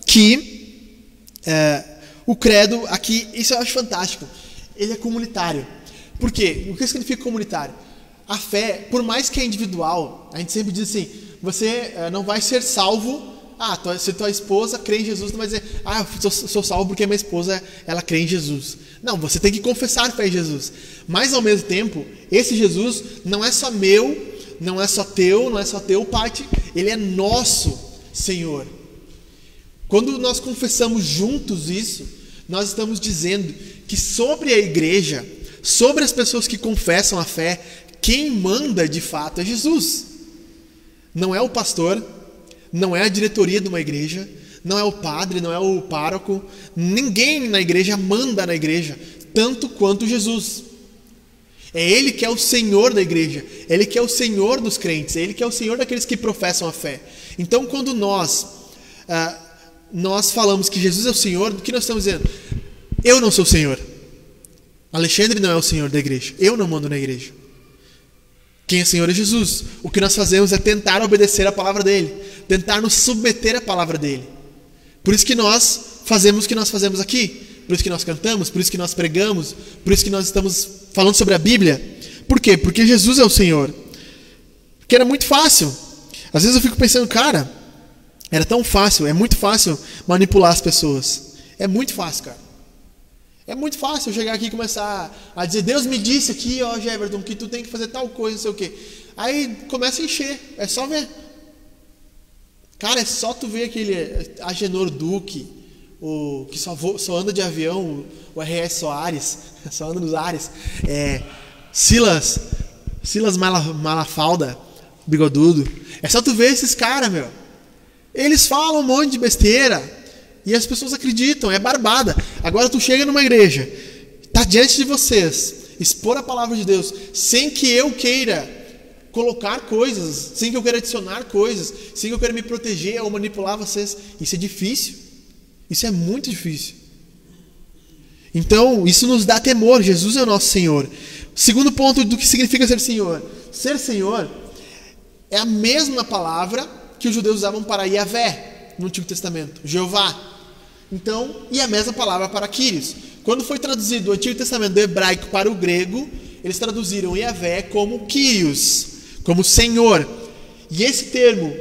que é, o credo aqui, isso eu acho fantástico, ele é comunitário. Por quê? O que significa comunitário? A fé, por mais que é individual, a gente sempre diz assim: você é, não vai ser salvo. Ah, tua, se tua esposa crê em Jesus, não vai dizer, ah, eu sou, sou salvo porque minha esposa ela crê em Jesus. Não, você tem que confessar fé em Jesus. Mas ao mesmo tempo, esse Jesus não é só meu, não é só teu, não é só teu parte, ele é nosso Senhor. Quando nós confessamos juntos isso, nós estamos dizendo que sobre a igreja, sobre as pessoas que confessam a fé, quem manda de fato é Jesus. Não é o pastor, não é a diretoria de uma igreja, não é o padre, não é o pároco, ninguém na igreja manda na igreja, tanto quanto Jesus. É Ele que é o Senhor da igreja, é Ele que é o Senhor dos crentes, é Ele que é o Senhor daqueles que professam a fé. Então, quando nós ah, nós falamos que Jesus é o Senhor, o que nós estamos dizendo? Eu não sou o Senhor. Alexandre não é o Senhor da igreja. Eu não mando na igreja. Quem é Senhor é Jesus. O que nós fazemos é tentar obedecer a palavra dele, tentar nos submeter à palavra dele. Por isso que nós fazemos o que nós fazemos aqui, por isso que nós cantamos, por isso que nós pregamos, por isso que nós estamos falando sobre a Bíblia. Por quê? Porque Jesus é o Senhor. Porque era muito fácil. Às vezes eu fico pensando, cara, era tão fácil, é muito fácil manipular as pessoas. É muito fácil, cara. É muito fácil eu chegar aqui e começar a dizer, Deus me disse aqui, ó, Jefferson, que tu tem que fazer tal coisa, não sei o quê. Aí começa a encher, é só ver. Cara, é só tu ver aquele Agenor Duque, o que só, voa, só anda de avião, o R.S. Soares, só anda nos ares. É, Silas, Silas Malafalda, bigodudo. É só tu ver esses caras, meu. Eles falam um monte de besteira e as pessoas acreditam, é barbada. Agora tu chega numa igreja, está diante de vocês, expor a palavra de Deus, sem que eu queira colocar coisas, sem que eu queira adicionar coisas, sem que eu queira me proteger ou manipular vocês. Isso é difícil. Isso é muito difícil. Então, isso nos dá temor. Jesus é o nosso Senhor. Segundo ponto do que significa ser Senhor. Ser Senhor é a mesma palavra que os judeus usavam para Yahvé no Antigo Testamento, Jeová. Então, e a mesma palavra para Quírios. Quando foi traduzido o Antigo Testamento do hebraico para o grego, eles traduziram Yahvé como Quírios, como Senhor. E esse termo,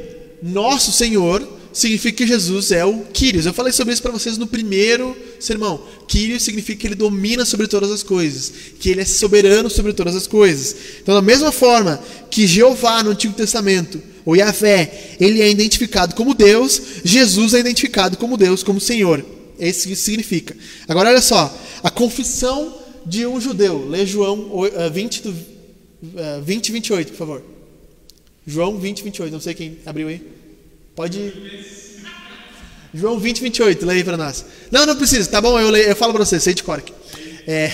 nosso Senhor, significa que Jesus é o Quírios. Eu falei sobre isso para vocês no primeiro sermão. Quírios significa que ele domina sobre todas as coisas, que ele é soberano sobre todas as coisas. Então, da mesma forma que Jeová no Antigo Testamento ou Yahvé, ele é identificado como Deus, Jesus é identificado como Deus, como Senhor. É isso que significa. Agora olha só, a confissão de um judeu. Lê João 20, 20 28, por favor. João 20, 28. Não sei quem abriu aí. Pode. João 20, 28. Lê aí para nós. Não, não precisa. Tá bom, eu, leio, eu falo para você. Sei de cor. É.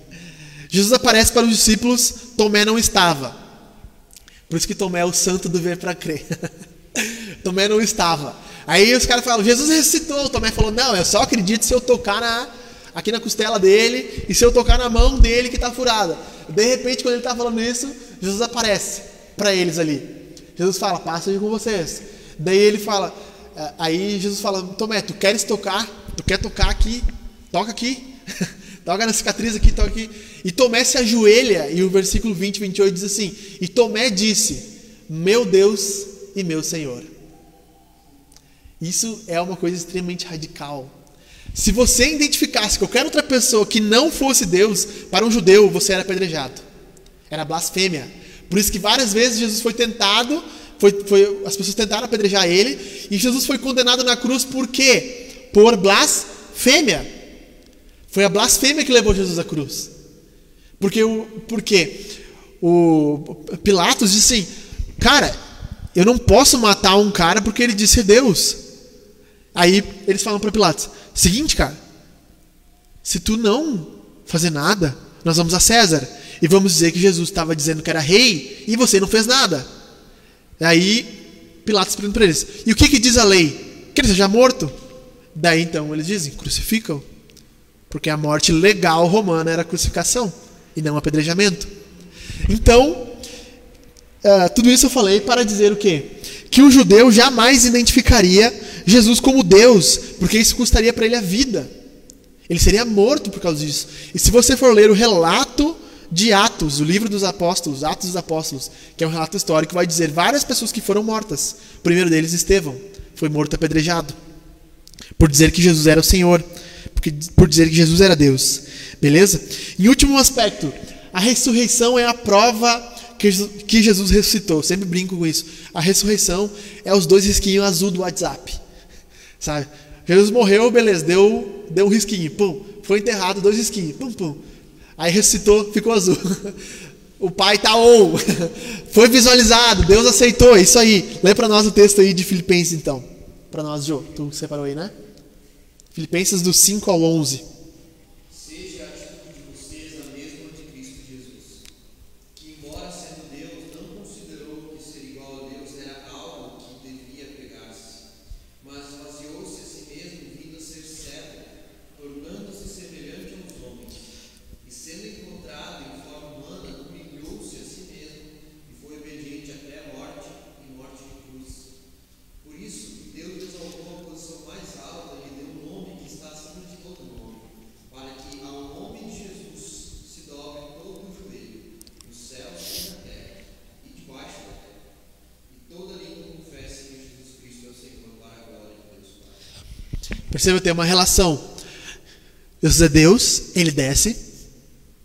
Jesus aparece para os discípulos. Tomé não estava. Por isso que Tomé é o santo do ver para crer. Tomé não estava. Aí os caras falam, Jesus ressuscitou. Tomé falou, não, eu só acredito se eu tocar na, aqui na costela dele e se eu tocar na mão dele que está furada. De repente, quando ele está falando isso, Jesus aparece para eles ali. Jesus fala, passa com vocês. Daí ele fala, eh, aí Jesus fala, Tomé, tu queres tocar? Tu quer tocar aqui? Toca aqui. toca na cicatriz aqui, toca aqui. E Tomé se ajoelha, e o versículo 20, 28 diz assim: E Tomé disse: Meu Deus e meu Senhor. Isso é uma coisa extremamente radical. Se você identificasse qualquer outra pessoa que não fosse Deus, para um judeu você era apedrejado. Era blasfêmia. Por isso que várias vezes Jesus foi tentado, foi, foi, as pessoas tentaram apedrejar ele, e Jesus foi condenado na cruz por quê? Por blasfêmia. Foi a blasfêmia que levou Jesus à cruz. Porque o, porque o Pilatos disse assim: Cara, eu não posso matar um cara porque ele disse Deus. Aí eles falam para Pilatos: Seguinte, cara, se tu não fazer nada, nós vamos a César e vamos dizer que Jesus estava dizendo que era rei e você não fez nada. Aí Pilatos pergunta para eles: E o que, que diz a lei? Que ele seja morto? Daí então eles dizem: Crucificam. Porque a morte legal romana era crucificação e não apedrejamento. Então, uh, tudo isso eu falei para dizer o quê? Que o judeu jamais identificaria Jesus como Deus, porque isso custaria para ele a vida. Ele seria morto por causa disso. E se você for ler o relato de Atos, o livro dos apóstolos, Atos dos Apóstolos, que é um relato histórico, vai dizer várias pessoas que foram mortas. O primeiro deles, Estevão, foi morto apedrejado por dizer que Jesus era o Senhor porque, por dizer que Jesus era Deus. Beleza? Em último aspecto, a ressurreição é a prova que Jesus ressuscitou. Sempre brinco com isso. A ressurreição é os dois risquinhos azul do WhatsApp. Sabe? Jesus morreu, beleza, deu, deu um risquinho, pum. Foi enterrado, dois risquinhos, pum, pum. Aí ressuscitou, ficou azul. O pai tá on. Foi visualizado, Deus aceitou, é isso aí. Lê para nós o texto aí de Filipenses então. Para nós, Jô. Tu separou aí, né? Filipenses do 5 ao 11. Seja a atitude de vocês a mesma de Cristo Jesus, que, embora sendo Deus, não considerou que ser igual a Deus era algo que devia pegar-se, mas esvaziou-se a si mesmo, vindo a ser servo, tornando-se semelhante aos homens. E sendo encontrado em forma humana, humilhou-se a si mesmo e foi obediente até a morte e morte de cruz. Por isso, Deus lhe exaltou à posição mais alta e lhe deu um nome que está acima de todo nome, para que ao nome de Jesus se dobre todo o joelho, nos céus e na terra, e debaixo da terra, e toda língua confesse que Jesus Cristo é o Senhor, para a glória de Deus Pai. Perceba, tem uma relação. Jesus é Deus, ele desce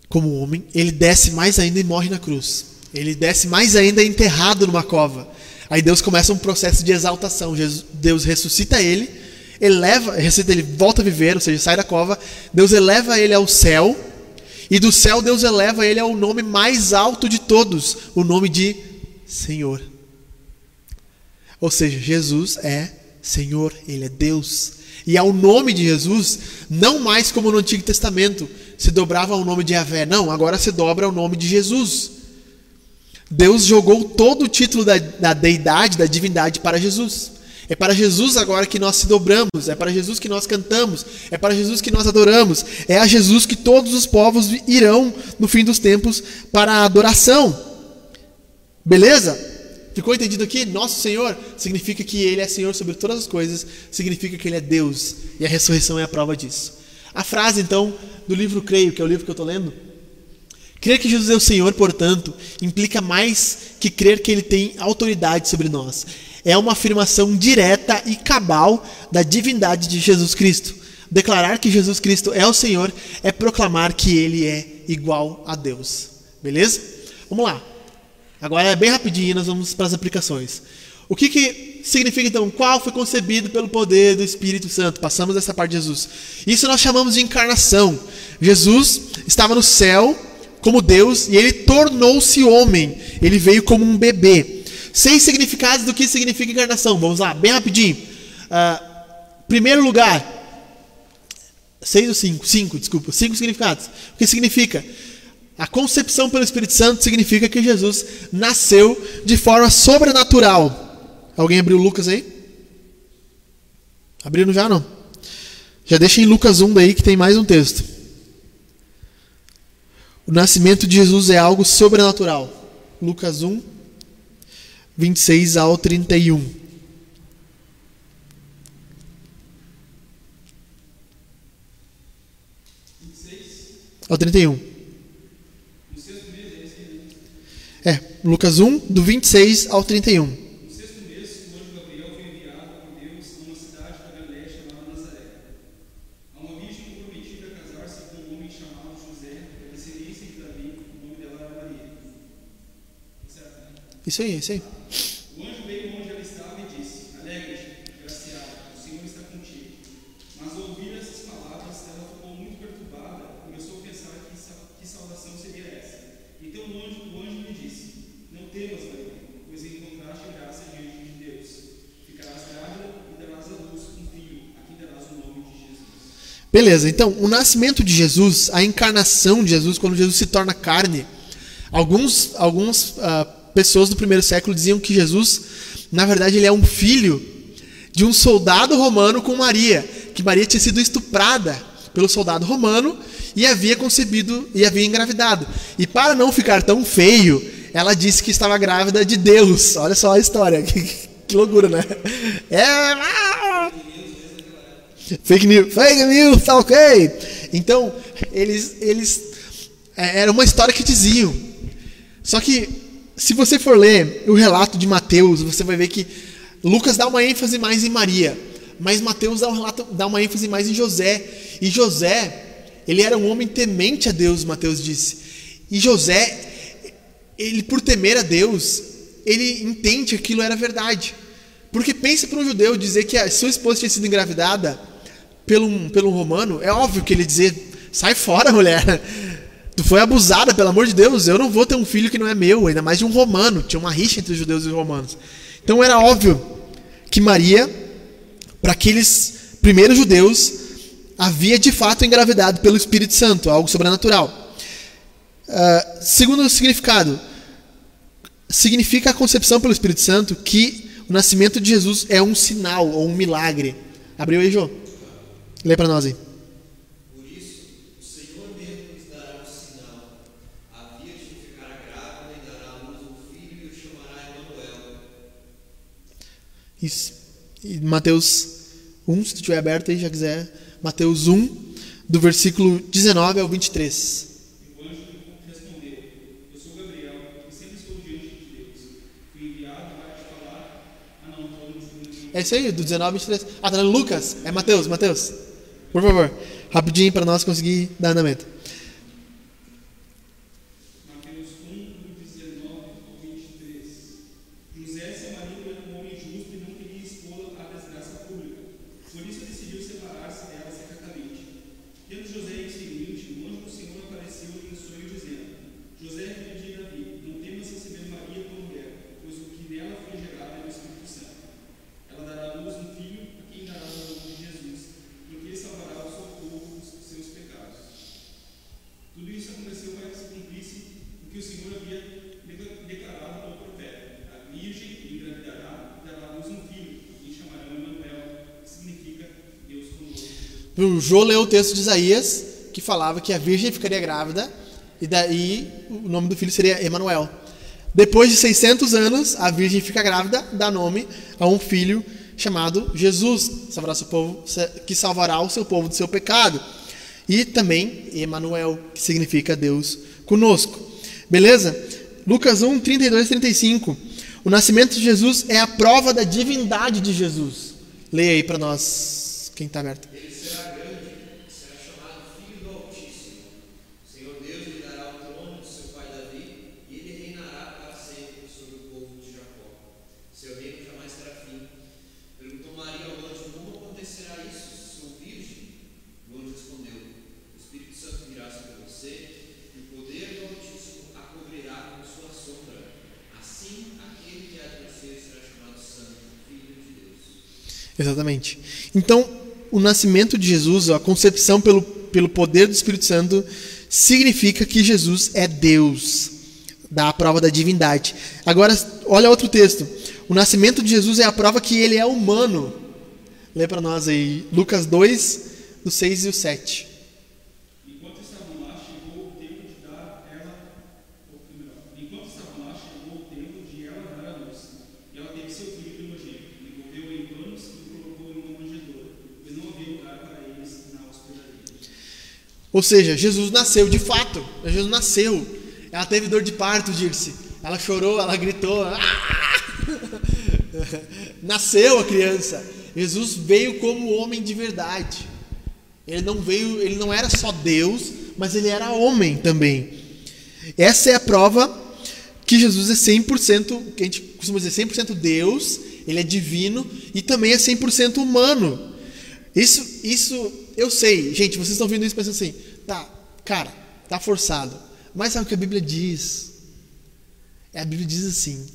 como homem, ele desce mais ainda e morre na cruz. Ele desce mais ainda enterrado numa cova. Aí Deus começa um processo de exaltação. Deus ressuscita ele, eleva, ressuscita ele, volta a viver, ou seja, sai da cova. Deus eleva ele ao céu, e do céu Deus eleva ele ao nome mais alto de todos, o nome de Senhor. Ou seja, Jesus é Senhor, Ele é Deus. E ao nome de Jesus, não mais como no Antigo Testamento, se dobrava ao nome de Yahvé. Não, agora se dobra ao nome de Jesus. Deus jogou todo o título da, da deidade, da divindade para Jesus. É para Jesus agora que nós se dobramos, é para Jesus que nós cantamos, é para Jesus que nós adoramos, é a Jesus que todos os povos irão no fim dos tempos para a adoração. Beleza? Ficou entendido aqui? Nosso Senhor significa que Ele é Senhor sobre todas as coisas, significa que Ele é Deus, e a ressurreição é a prova disso. A frase, então, do livro Creio, que é o livro que eu estou lendo, Crer que Jesus é o Senhor, portanto, implica mais que crer que Ele tem autoridade sobre nós. É uma afirmação direta e cabal da divindade de Jesus Cristo. Declarar que Jesus Cristo é o Senhor é proclamar que Ele é igual a Deus. Beleza? Vamos lá. Agora é bem rapidinho, nós vamos para as aplicações. O que, que significa então? Qual foi concebido pelo poder do Espírito Santo? Passamos essa parte de Jesus. Isso nós chamamos de encarnação. Jesus estava no céu como Deus e ele tornou-se homem. Ele veio como um bebê. Seis significados do que significa encarnação. Vamos lá, bem rapidinho. Ah, primeiro lugar, seis ou cinco? Cinco, desculpa. Cinco significados. O que significa? A concepção pelo Espírito Santo significa que Jesus nasceu de forma sobrenatural. Alguém abriu Lucas aí? Abriram já não? Já deixa em Lucas 1 daí que tem mais um texto. O nascimento de Jesus é algo sobrenatural. Lucas 1, 26 ao 31. Ao 31. No sexto mês, é esse aí. É, Lucas 1, do 26 ao 31. No sexto mês, o anjo Gabriel foi enviado por Deus a uma cidade da Galiléia chamada Nazaré. A uma virgem comprometida a casar-se com um homem chamado José, da descendência de Davi, o nome dela era Maria. Tá certo, né? Isso aí, isso aí. O anjo veio onde ela estava e disse: Alegre-te, graciada, o Senhor está contigo. Mas ao ouvir essas palavras, ela ficou muito perturbada que salvação seria essa. Então o anjo, o anjo lhe disse: Não temas, Maria, pois encontraste graça diante de Deus. Ficarás grávida e darás à luz um filho, a quem darás o nome de Jesus. Beleza, então, o nascimento de Jesus, a encarnação de Jesus, quando Jesus se torna carne, alguns, alguns ah, pessoas do primeiro século diziam que Jesus, na verdade, ele é um filho de um soldado romano com Maria, que Maria tinha sido estuprada pelo soldado romano e havia concebido e havia engravidado. E para não ficar tão feio, ela disse que estava grávida de Deus. Olha só a história, que, que loucura, né? É. Fake news, fake news, tá ok. Então, eles, eles é, era uma história que diziam. Só que, se você for ler o relato de Mateus, você vai ver que Lucas dá uma ênfase mais em Maria, mas Mateus dá, um relato, dá uma ênfase mais em José. E José, ele era um homem temente a Deus, Mateus disse. E José, ele por temer a Deus, ele entende que aquilo era verdade. Porque pensa para um judeu dizer que a sua esposa tinha sido engravidada pelo, pelo romano, é óbvio que ele dizer, sai fora, mulher. Tu foi abusada, pelo amor de Deus, eu não vou ter um filho que não é meu, ainda mais de um romano. Tinha uma rixa entre os judeus e os romanos. Então era óbvio que Maria, para aqueles primeiros judeus, havia de fato engravidado pelo Espírito Santo, algo sobrenatural. Uh, segundo significado, significa a concepção pelo Espírito Santo que o nascimento de Jesus é um sinal ou um milagre. Abriu aí, Jô? Lê para nós aí. Isso, e Mateus 1, se tu estiver aberto aí, já quiser. Mateus 1, do versículo 19 ao 23. E o anjo respondeu: Eu sou Gabriel, e sempre estou diante de Deus. Fui enviado para te falar. Ah, não, estou no segundo. É isso aí, do 19 ao 23. Ah, tá Lucas? É Mateus, Mateus. Por favor, rapidinho para nós conseguir dar andamento. Mateus 1, do 19 ao 23. José, seu marido, era um homem justo e não queria expô-la à desgraça pública. Por isso decidiu separar-se dela secretamente. Tendo José isso em mente, o anjo do Senhor apareceu-lhe em sonho, dizendo: José, filho de Davi, não temas receber Maria como mulher, pois o que nela foi gerado é do Espírito Santo. Ela dará à luz um filho, a quem dará o nome de Jesus, porque ele salvará o seu povo dos seus pecados. Tudo isso aconteceu para que se cumprisse o que o Senhor havia de- declarado pelo profeta. A virgem engravidará e dará à luz um filho, e chamarão Emanuel, que significa Deus conosco. O Jô leu o texto de Isaías, que falava que a virgem ficaria grávida, e daí o nome do filho seria Emanuel. Depois de 600 anos, a virgem fica grávida, dá nome a um filho chamado Jesus, salvará seu povo, que salvará o seu povo do seu pecado. E também Emanuel, que significa Deus conosco. Beleza? Lucas 1, 32 e 35. O nascimento de Jesus é a prova da divindade de Jesus. Leia aí para nós, quem está aberto. Ele será grande, será chamado Filho do Altíssimo. O Senhor Deus lhe dará o trono de seu pai Davi, e ele reinará para sempre sobre o povo de Jacó. Seu reino jamais terá fim. Perguntou Maria ao anjo: Como acontecerá isso se sou virgem? O anjo respondeu: O Espírito Santo virá sobre você, e o poder do Altíssimo a cobrirá com sua sombra. Assim, aquele que há de nascer será chamado Santo, Filho de Deus. Exatamente. Então, o nascimento de Jesus, a concepção pelo, pelo poder do Espírito Santo, significa que Jesus é Deus, dá a prova da divindade. Agora, olha outro texto. O nascimento de Jesus é a prova que ele é humano. Lê para nós aí, Lucas 2, do 6 e o 7. Enquanto estavam lá, chegou o tempo de dar ela, ou melhor, enquanto estavam lá, chegou o tempo de ela dar a luz. E ela teve seu filho primogênito, envolveu em panos e o colocou em uma manjedoura, pois não havia lugar para eles na hospedaria. Ou seja, Jesus nasceu de fato. Jesus nasceu. Ela teve dor de parto, Dirce. Ela chorou, ela gritou. "Ah!" nasceu a criança. Jesus veio como homem de verdade. Ele não veio, ele não era só Deus, mas ele era homem também. Essa é a prova que Jesus é 100%, que a gente costuma dizer 100% Deus, ele é divino e também é 100% humano. Isso, isso eu sei, gente, vocês estão vendo isso pensando assim, tá, cara, Tá forçado. Mas sabe o que a Bíblia diz? A Bíblia diz assim: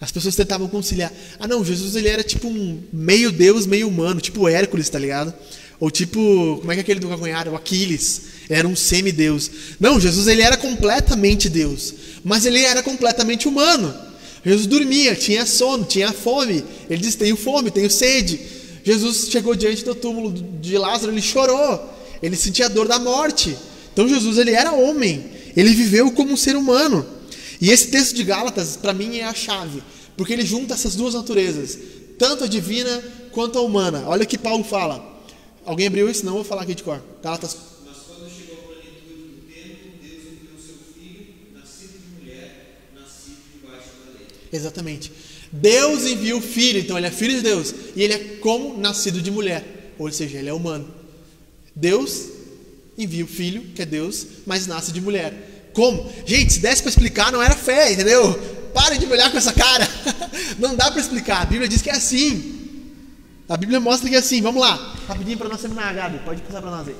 as pessoas tentavam conciliar. Ah, não, Jesus ele era tipo um meio Deus, meio humano, tipo Hércules, tá ligado? Ou tipo, como é que é aquele do calcanhar? O Aquiles. Era um semideus. Não, Jesus ele era completamente Deus, mas ele era completamente humano. Jesus dormia, tinha sono, tinha fome. Ele disse: Tenho fome, tenho sede. Jesus chegou diante do túmulo de Lázaro, ele chorou. Ele sentia a dor da morte. Então Jesus ele era homem. Ele viveu como um ser humano. E esse texto de Gálatas, para mim, é a chave, porque ele junta essas duas naturezas, tanto a divina quanto a humana. Olha o que Paulo fala. Alguém abriu isso? Não, vou falar aqui de cor. Gálatas. Mas quando chegou a plenitude do tempo, Deus enviou seu filho, nascido de mulher, nascido debaixo da lei. Exatamente. Deus envia o filho, então ele é filho de Deus, e ele é como nascido de mulher, ou seja, ele é humano. Deus envia o filho, que é Deus, mas nasce de mulher. Como? Gente, se desse para explicar, não era fé, entendeu? Pare de me olhar com essa cara. Não dá para explicar. A Bíblia diz que é assim. A Bíblia mostra que é assim. Vamos lá, rapidinho para nós terminar, Gabi. Pode passar para nós aí.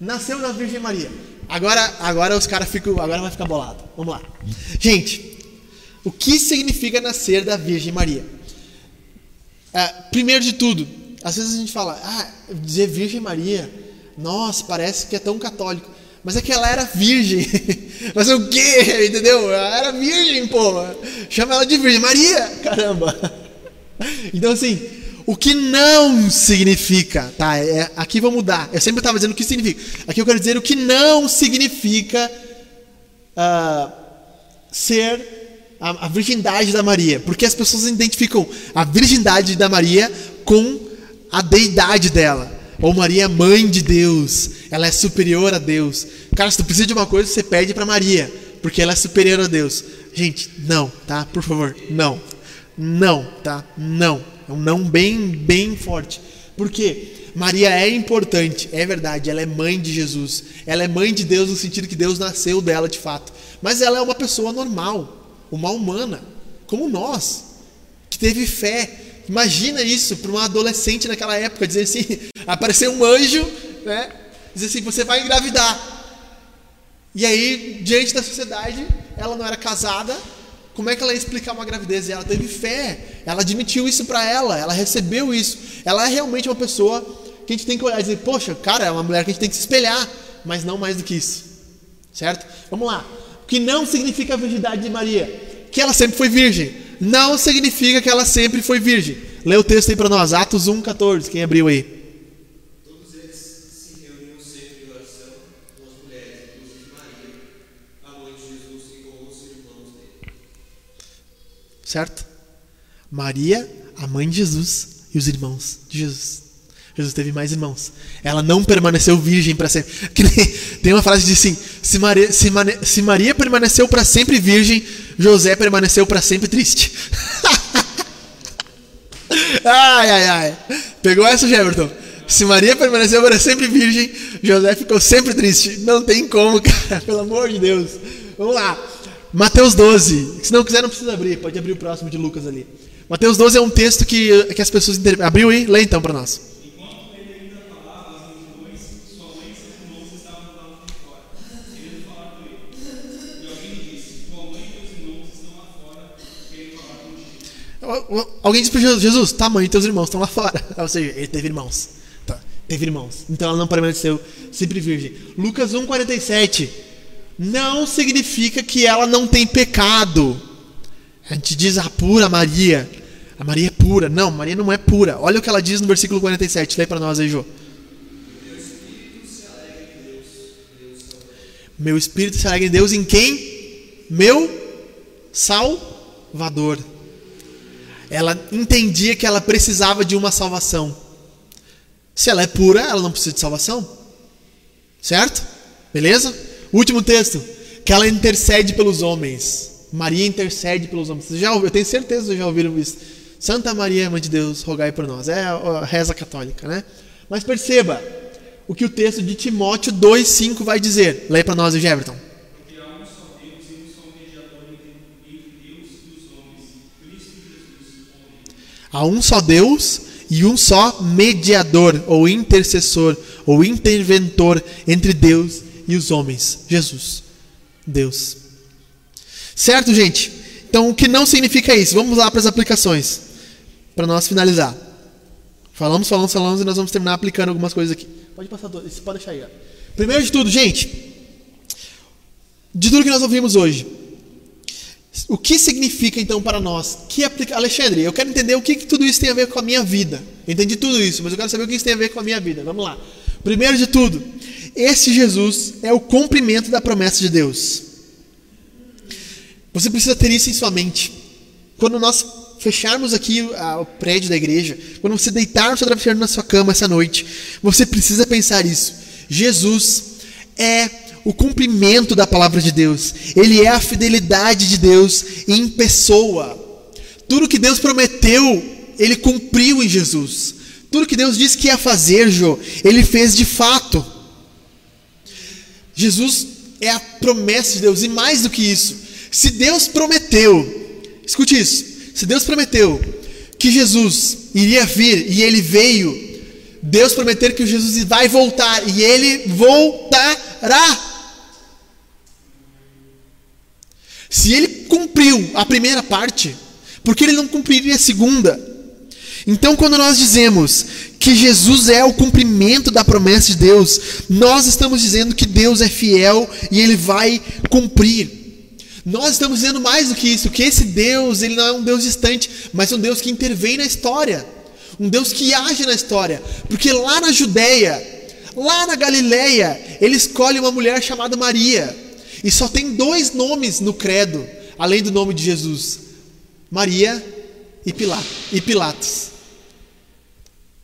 Nasceu da Virgem Maria. Agora, agora os caras ficam, agora vai ficar bolado. Vamos lá. Gente, o que significa nascer da Virgem Maria? É, primeiro de tudo, às vezes a gente fala, ah, dizer Virgem Maria, nossa, parece que é tão católico. Mas é que ela era virgem. Mas o quê? Entendeu? Ela era virgem, pô. Chama ela de Virgem Maria, caramba. Então, assim, o que não significa, tá? É, aqui vou mudar. Eu sempre estava dizendo o que significa. Aqui eu quero dizer o que não significa uh, ser a, a virgindade da Maria. Porque as pessoas identificam a virgindade da Maria com a deidade dela. Ou Maria é mãe de Deus, ela é superior a Deus. Cara, se tu precisa de uma coisa, você pede para Maria, porque ela é superior a Deus. Gente, não, tá? Por favor, não. Não, tá? Não. É um não bem, bem forte. Por quê? Maria é importante, é verdade, ela é mãe de Jesus. Ela é mãe de Deus no sentido que Deus nasceu dela de fato. Mas ela é uma pessoa normal, uma humana, como nós, que teve fé. Imagina isso para uma adolescente naquela época, dizer assim, aparecer um anjo, né? Dizer assim, você vai engravidar. E aí, diante da sociedade, ela não era casada, como é que ela ia explicar uma gravidez? E ela teve fé, ela admitiu isso para ela, ela recebeu isso. Ela é realmente uma pessoa que a gente tem que olhar e dizer, poxa, cara, é uma mulher que a gente tem que se espelhar, mas não mais do que isso. Certo? Vamos lá. O que não significa a virgindade de Maria? Que ela sempre foi virgem. Não significa que ela sempre foi virgem. Lê o texto aí para nós, Atos 1,14. Quem abriu aí? Todos eles se reuniam sempre em oração com as mulheres, inclusive Maria, a mãe de Jesus e com os irmãos dele. Certo? Maria, a mãe de Jesus e os irmãos de Jesus. Jesus teve mais irmãos. Ela não permaneceu virgem para sempre. Tem uma frase que diz assim: se Maria, se se Maria permaneceu para sempre virgem, José permaneceu para sempre triste. ai, ai, ai. Pegou essa, Jefferson? Se Maria permaneceu para sempre virgem, José ficou sempre triste. Não tem como, cara, pelo amor de Deus. Vamos lá. Mateus 12. Se não quiser, não precisa abrir. Pode abrir o próximo de Lucas ali. Mateus 12 é um texto que, que as pessoas interpretam. Abriu aí? Lê então para nós. Alguém disse para Jesus: Jesus, tá, mãe, teus irmãos estão lá fora. Ou seja, ele teve irmãos. Tá, teve irmãos. Então ela não permaneceu sempre virgem. Lucas 1,47 não significa que ela não tem pecado. A gente diz a pura Maria. A Maria é pura. Não, Maria não é pura. Olha o que ela diz no versículo 47. Lê para nós aí, Jô. Meu espírito se alegra em Deus em quem? Meu Salvador. Ela entendia que ela precisava de uma salvação. Se ela é pura, ela não precisa de salvação. Certo? Beleza? Último texto. Que ela intercede pelos homens. Maria intercede pelos homens. Vocês já, ouviram- eu tenho certeza que vocês já ouviram isso. Santa Maria, Mãe de Deus, rogai por nós. É a reza católica, né? Mas perceba o que o texto de Timóteo 2,5 vai dizer. Leia para nós, Everton. Há um só Deus e um só mediador, ou intercessor, ou interventor entre Deus e os homens. Jesus, Deus. Certo, gente? Então, o que não significa isso? Vamos lá para as aplicações, para nós finalizar. Falamos, falamos, falamos e nós vamos terminar aplicando algumas coisas aqui. Pode passar, dois, pode deixar aí. Ó. Primeiro de tudo, gente, de tudo que nós ouvimos hoje, o que significa então para nós? Que aplica... Alexandre, eu quero entender o que, que tudo isso tem a ver com a minha vida. Entendi tudo isso, mas eu quero saber o que isso tem a ver com a minha vida. Vamos lá. Primeiro de tudo, esse Jesus é o cumprimento da promessa de Deus. Você precisa ter isso em sua mente. Quando nós fecharmos aqui o prédio da igreja, quando você deitar no seu travesseiro na sua cama essa noite, você precisa pensar isso. Jesus é o cumprimento da palavra de Deus. Ele é a fidelidade de Deus em pessoa. Tudo que Deus prometeu, ele cumpriu em Jesus. Tudo que Deus disse que ia fazer, Jô, ele fez de fato. Jesus é a promessa de Deus e mais do que isso. Se Deus prometeu, escute isso. Se Deus prometeu que Jesus iria vir e ele veio, Deus prometeu que Jesus vai voltar e ele voltará. Se ele cumpriu a primeira parte, por que ele não cumpriria a segunda? Então, quando nós dizemos que Jesus é o cumprimento da promessa de Deus, nós estamos dizendo que Deus é fiel e ele vai cumprir. Nós estamos dizendo mais do que isso, que esse Deus, ele não é um Deus distante, mas um Deus que intervém na história, um Deus que age na história, porque lá na Judéia, lá na Galileia, ele escolhe uma mulher chamada Maria. E só tem dois nomes no credo, além do nome de Jesus: Maria e Pilatos. E Pilatos.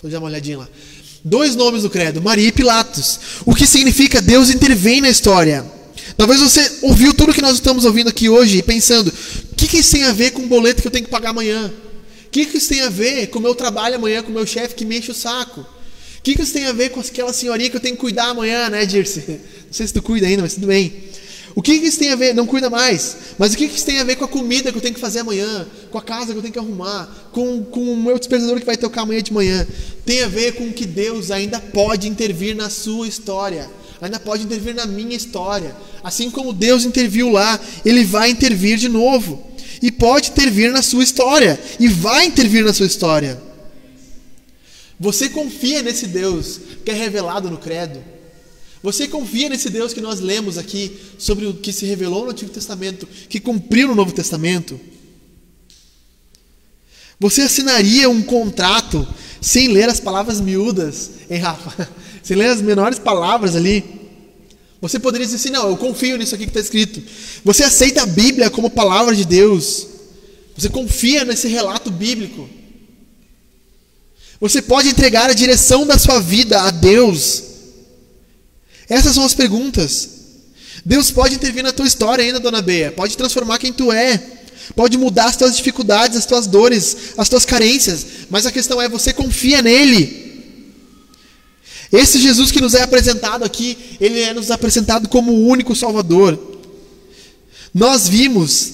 Vou dar uma olhadinha lá. Dois nomes no credo, Maria e Pilatos. O que significa Deus intervém na história. Talvez você ouviu tudo que nós estamos ouvindo aqui hoje e pensando: o que, que isso tem a ver com o boleto que eu tenho que pagar amanhã? O que, que isso tem a ver com o meu trabalho amanhã, com o meu chefe que me enche o saco? O que, que isso tem a ver com aquela senhorinha que eu tenho que cuidar amanhã, né, Dirce? Não sei se tu cuida ainda, mas tudo bem. O que isso tem a ver? Não cuida mais. Mas o que isso tem a ver com a comida que eu tenho que fazer amanhã? Com a casa que eu tenho que arrumar? Com, com o meu despertador que vai tocar amanhã de manhã? Tem a ver com que Deus ainda pode intervir na sua história. Ainda pode intervir na minha história. Assim como Deus interviu lá, Ele vai intervir de novo. E pode intervir na sua história. E vai intervir na sua história. Você confia nesse Deus que é revelado no Credo? Você confia nesse Deus que nós lemos aqui sobre o que se revelou no Antigo Testamento, que cumpriu no Novo Testamento? Você assinaria um contrato sem ler as palavras miúdas, hein, Rafa? Sem ler as menores palavras ali? Você poderia dizer assim: não, eu confio nisso aqui que está escrito. Você aceita a Bíblia como palavra de Deus. Você confia nesse relato bíblico. Você pode entregar a direção da sua vida a Deus. Essas são as perguntas. Deus pode intervir na tua história ainda, dona Bea. Pode transformar quem tu é. Pode mudar as tuas dificuldades, as tuas dores, as tuas carências. Mas a questão é: você confia nele? Esse Jesus que nos é apresentado aqui, ele é nos apresentado como o único Salvador. Nós vimos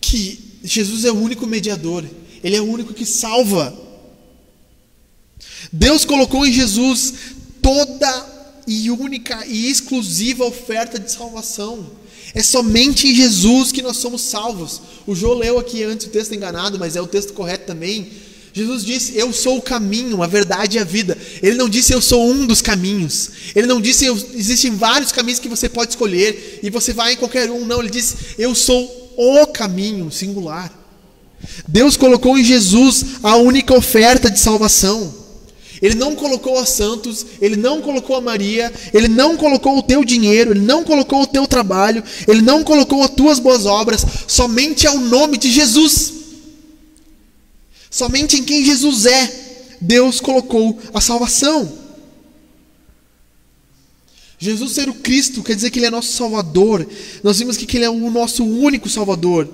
que Jesus é o único mediador, ele é o único que salva. Deus colocou em Jesus toda e única e exclusiva oferta de salvação. É somente em Jesus que nós somos salvos. O João leu aqui antes o texto enganado, mas é o texto correto também. Jesus disse: Eu sou o caminho, a verdade e a vida. Ele não disse: Eu sou um dos caminhos. Ele não disse: Existem vários caminhos que você pode escolher e você vai em qualquer um. Não, ele disse: Eu sou o caminho, singular. Deus colocou em Jesus a única oferta de salvação. Ele não colocou a Santos, ele não colocou a Maria, ele não colocou o teu dinheiro, ele não colocou o teu trabalho, ele não colocou as tuas boas obras, somente ao nome de Jesus. Somente em quem Jesus é, Deus colocou a salvação. Jesus ser o Cristo quer dizer que Ele é nosso Salvador. Nós vimos que Ele é o nosso único Salvador.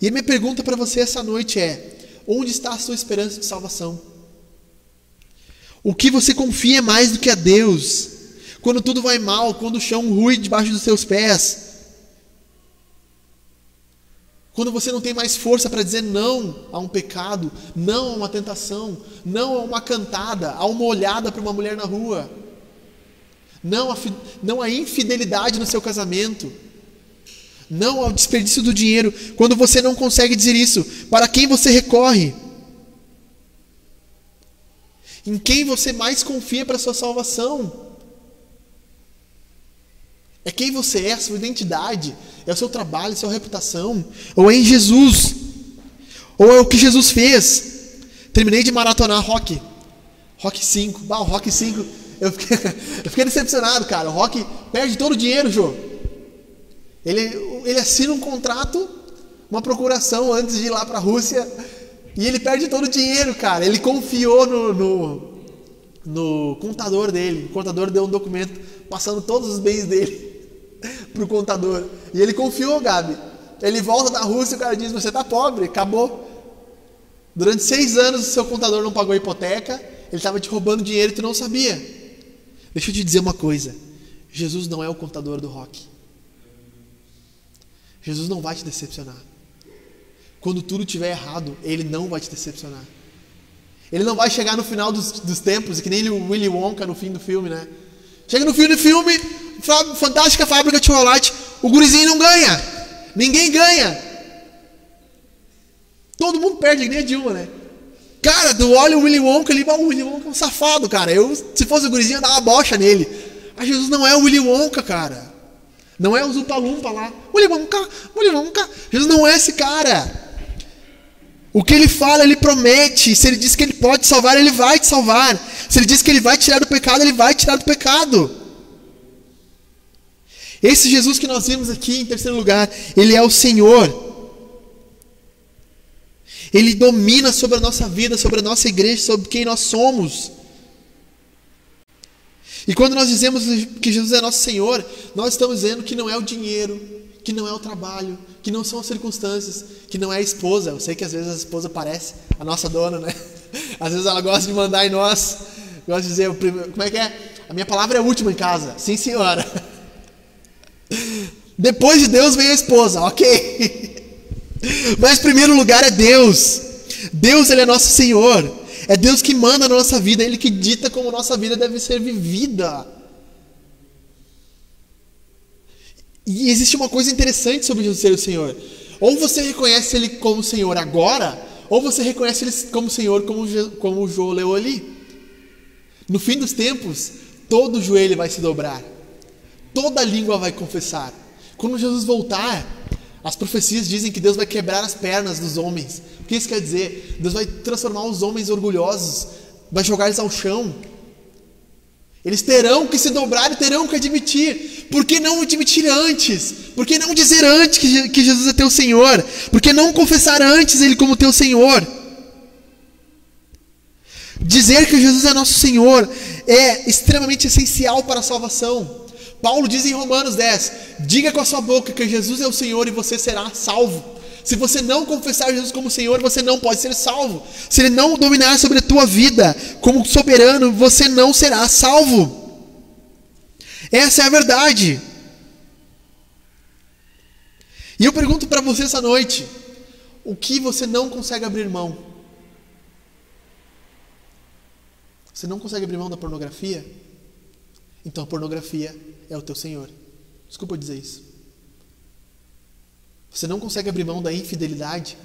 E a minha pergunta para você essa noite é: onde está a sua esperança de salvação? O que você confia mais do que a Deus? Quando tudo vai mal, quando o chão rui debaixo dos seus pés. Quando você não tem mais força para dizer não a um pecado, não a uma tentação, não a uma cantada, a uma olhada para uma mulher na rua. não a, não a infidelidade no seu casamento, não ao desperdício do dinheiro. Quando você não consegue dizer isso, para quem você recorre? Em quem você mais confia para sua salvação? É quem você é, a sua identidade, é o seu trabalho, a sua reputação, ou é em Jesus, ou é o que Jesus fez. Terminei de maratonar rock, rock 5, bah, rock 5, eu fiquei, eu fiquei decepcionado, cara. O rock perde todo o dinheiro, Jô. Ele, ele assina um contrato, uma procuração antes de ir lá para a Rússia, e ele perde todo o dinheiro, cara. Ele confiou no, no, no contador dele. O contador deu um documento passando todos os bens dele pro contador. E ele confiou, Gabi. Ele volta da Rússia e o cara diz: Você tá pobre, acabou. Durante seis anos o seu contador não pagou a hipoteca, ele estava te roubando dinheiro e tu não sabia. Deixa eu te dizer uma coisa: Jesus não é o contador do rock. Jesus não vai te decepcionar. Quando tudo estiver errado, ele não vai te decepcionar. Ele não vai chegar no final dos, dos tempos, que nem o Willy Wonka no fim do filme, né? Chega no fim do filme, fantástica fábrica de chocolate, o gurizinho não ganha. Ninguém ganha. Todo mundo perde, nem a Dilma, né? Cara, tu olha o Willy Wonka ali, o Willy Wonka é um safado, cara. Eu, se fosse o gurizinho, eu dava uma bocha nele. Mas Jesus não é o Willy Wonka, cara. Não é o Zupalumpa lá. Willy Wonka, Willy Wonka. Jesus não é esse cara. O que ele fala, ele promete. Se ele diz que ele pode salvar, ele vai te salvar. Se ele diz que ele vai tirar do pecado, ele vai tirar do pecado. Esse Jesus que nós vimos aqui em terceiro lugar, ele é o Senhor. Ele domina sobre a nossa vida, sobre a nossa igreja, sobre quem nós somos. E quando nós dizemos que Jesus é nosso Senhor, nós estamos dizendo que não é o dinheiro, que não é o trabalho, que não são as circunstâncias, que não é a esposa. Eu sei que às vezes a esposa parece a nossa dona, né? Às vezes ela gosta de mandar em nós. Gosta de dizer, como é que é? A minha palavra é a última em casa. Sim, senhora. Depois de Deus vem a esposa, ok? Mas primeiro lugar é Deus. Deus ele é nosso Senhor. É Deus que manda na nossa vida, é Ele que dita como nossa vida deve ser vivida. E existe uma coisa interessante sobre Jesus ser o Senhor. Ou você reconhece Ele como Senhor agora, ou você reconhece Ele como Senhor, como, como o João leu ali. No fim dos tempos, todo joelho vai se dobrar, toda língua vai confessar. Quando Jesus voltar, as profecias dizem que Deus vai quebrar as pernas dos homens. O que isso quer dizer? Deus vai transformar os homens orgulhosos, vai jogar eles ao chão. Eles terão que se dobrar e terão que admitir. Por que não admitir antes? Por que não dizer antes que Jesus é teu Senhor? Por que não confessar antes Ele como teu Senhor? Dizer que Jesus é nosso Senhor é extremamente essencial para a salvação. Paulo diz em Romanos 10: diga com a sua boca que Jesus é o Senhor e você será salvo. Se você não confessar Jesus como Senhor, você não pode ser salvo. Se Ele não dominar sobre a tua vida como soberano, você não será salvo. Essa é a verdade. E eu pergunto para você essa noite: o que você não consegue abrir mão? Você não consegue abrir mão da pornografia? Então a pornografia é o teu Senhor. Desculpa dizer isso. Você não consegue abrir mão da infidelidade,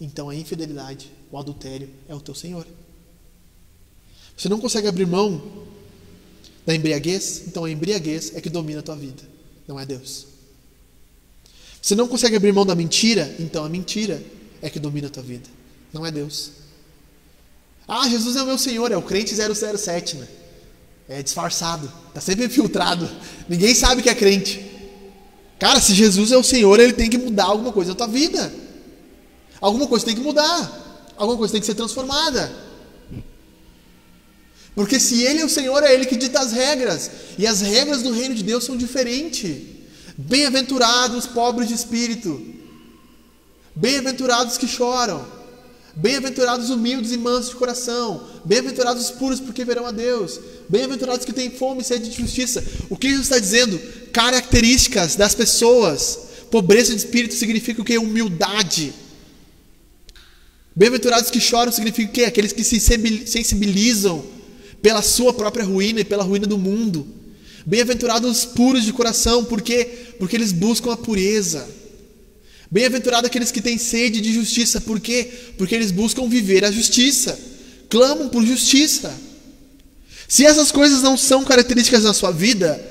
então a infidelidade, o adultério, é o teu Senhor. Você não consegue abrir mão da embriaguez, então a embriaguez é que domina a tua vida, não é Deus. Você não consegue abrir mão da mentira, então a mentira é que domina a tua vida, não é Deus. Ah, Jesus é o meu Senhor, é o crente 007, né? é disfarçado, está sempre infiltrado. Ninguém sabe que é crente. Cara, se Jesus é o Senhor, ele tem que mudar alguma coisa na tua vida. Alguma coisa tem que mudar. Alguma coisa tem que ser transformada. Porque se ele é o Senhor, é ele que dita as regras. E as regras do reino de Deus são diferentes. Bem-aventurados pobres de espírito. Bem-aventurados que choram. Bem-aventurados humildes e mansos de coração. Bem-aventurados os puros, porque verão a Deus. Bem-aventurados que têm fome e sede de justiça. O que Jesus está dizendo? Características das pessoas. Pobreza de espírito significa o que? Humildade. Bem-aventurados que choram significa o quê? Aqueles que se sensibilizam pela sua própria ruína e pela ruína do mundo. Bem-aventurados os puros de coração, porque porque eles buscam a pureza. Bem-aventurados aqueles que têm sede de justiça, por quê? Porque eles buscam viver a justiça, clamam por justiça. Se essas coisas não são características da sua vida,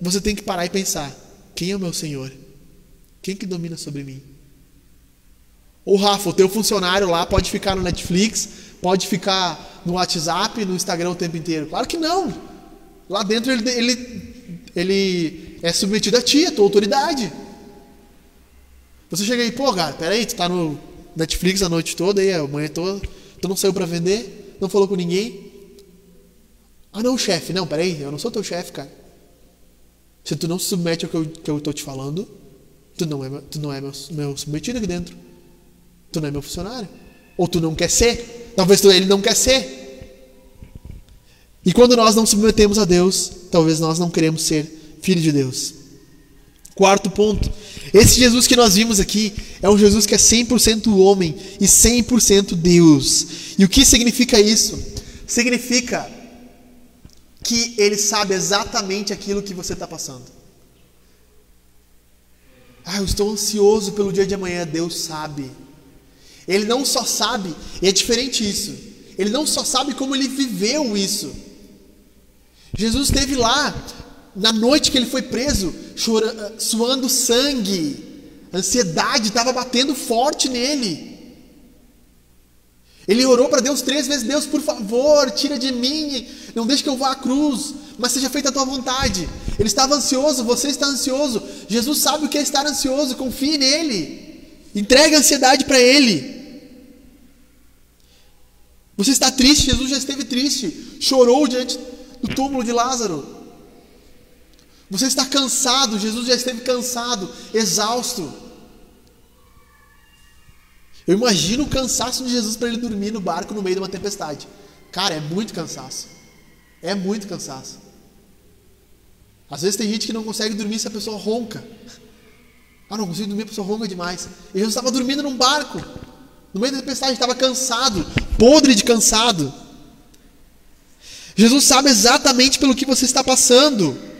você tem que parar e pensar: quem é o meu Senhor? Quem que domina sobre mim? Ô Rafa, o teu funcionário lá pode ficar no Netflix, pode ficar no WhatsApp, no Instagram o tempo inteiro. Claro que não. Lá dentro ele, ele, ele é submetido a ti, a tua autoridade. Você chega aí, pô, cara, peraí, tu tá no Netflix a noite toda, aí, a manhã toda, tu não saiu para vender, não falou com ninguém. Ah, não, chefe, não, peraí, eu não sou teu chefe, cara. Se tu não se submete ao que eu, que eu tô te falando, tu não é, tu não é meu, meu submetido aqui dentro. Tu não é meu funcionário. Ou tu não quer ser. Talvez tu, ele não quer ser. E quando nós não submetemos a Deus, talvez nós não queremos ser filho de Deus. Quarto ponto. Esse Jesus que nós vimos aqui é um Jesus que é 100% homem e 100% Deus. E o que significa isso? Significa que ele sabe exatamente aquilo que você está passando. Ah, eu estou ansioso pelo dia de amanhã. Deus sabe. Ele não só sabe, e é diferente isso. Ele não só sabe como ele viveu isso. Jesus esteve lá na noite que ele foi preso, chorando, suando sangue. A ansiedade estava batendo forte nele. Ele orou para Deus três vezes: Deus, por favor, tira de mim, não deixe que eu vá à cruz, mas seja feita a tua vontade. Ele estava ansioso, você está ansioso. Jesus sabe o que é estar ansioso, confie nele. Entregue a ansiedade para ele. Você está triste, Jesus já esteve triste, chorou diante do túmulo de Lázaro. Você está cansado, Jesus já esteve cansado, exausto. Eu imagino o cansaço de Jesus para ele dormir no barco no meio de uma tempestade. Cara, é muito cansaço. É muito cansaço. Às vezes tem gente que não consegue dormir se a pessoa ronca. Ah, não consigo dormir, a pessoa ronca demais. E Jesus estava dormindo num barco. No meio da tempestade, estava cansado, podre de cansado. Jesus sabe exatamente pelo que você está passando.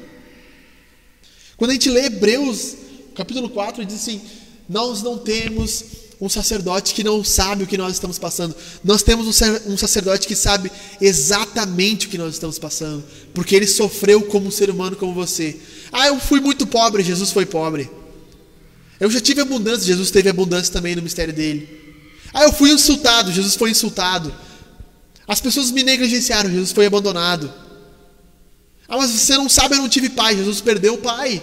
Quando a gente lê Hebreus, capítulo 4, ele diz assim: Nós não temos um sacerdote que não sabe o que nós estamos passando. Nós temos um sacerdote que sabe exatamente o que nós estamos passando, porque ele sofreu como um ser humano como você. Ah, eu fui muito pobre, Jesus foi pobre. Eu já tive abundância, Jesus teve abundância também no mistério dele. Ah, eu fui insultado, Jesus foi insultado. As pessoas me negligenciaram, Jesus foi abandonado. Ah, mas você não sabe, eu não tive pai, Jesus perdeu o pai.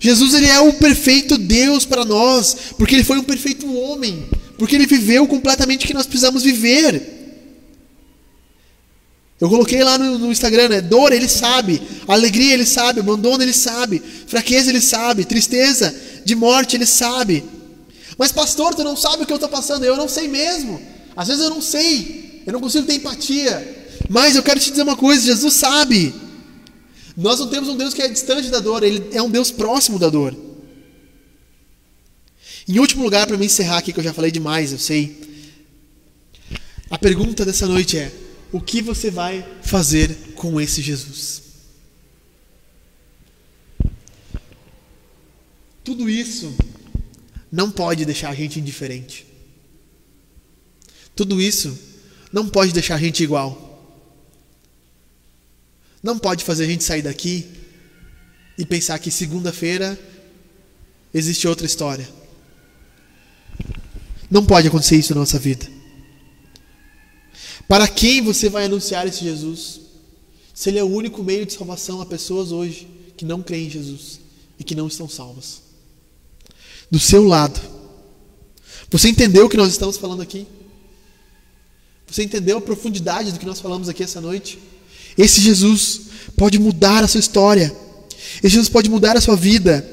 Jesus ele é o perfeito Deus para nós, porque ele foi um perfeito homem, porque ele viveu completamente o que nós precisamos viver. Eu coloquei lá no, no, Instagram, né? Dor ele sabe, alegria ele sabe, abandono ele sabe, fraqueza ele sabe, tristeza de morte ele sabe. Mas pastor, tu não sabe o que eu estou passando? Eu não sei mesmo. Às vezes eu não sei, eu não consigo ter empatia. Mas eu quero te dizer uma coisa: Jesus sabe. Nós não temos um Deus que é distante da dor, Ele é um Deus próximo da dor. Em último lugar, para me encerrar aqui, que eu já falei demais, eu sei. A pergunta dessa noite é: o que você vai fazer com esse Jesus? Tudo isso não pode deixar a gente indiferente. Tudo isso não pode deixar a gente igual. Não pode fazer a gente sair daqui e pensar que segunda-feira existe outra história. Não pode acontecer isso na nossa vida. Para quem você vai anunciar esse Jesus? Se ele é o único meio de salvação a pessoas hoje que não creem em Jesus e que não estão salvas. Do seu lado. Você entendeu o que nós estamos falando aqui? Você entendeu a profundidade do que nós falamos aqui essa noite? Esse Jesus pode mudar a sua história. Esse Jesus pode mudar a sua vida.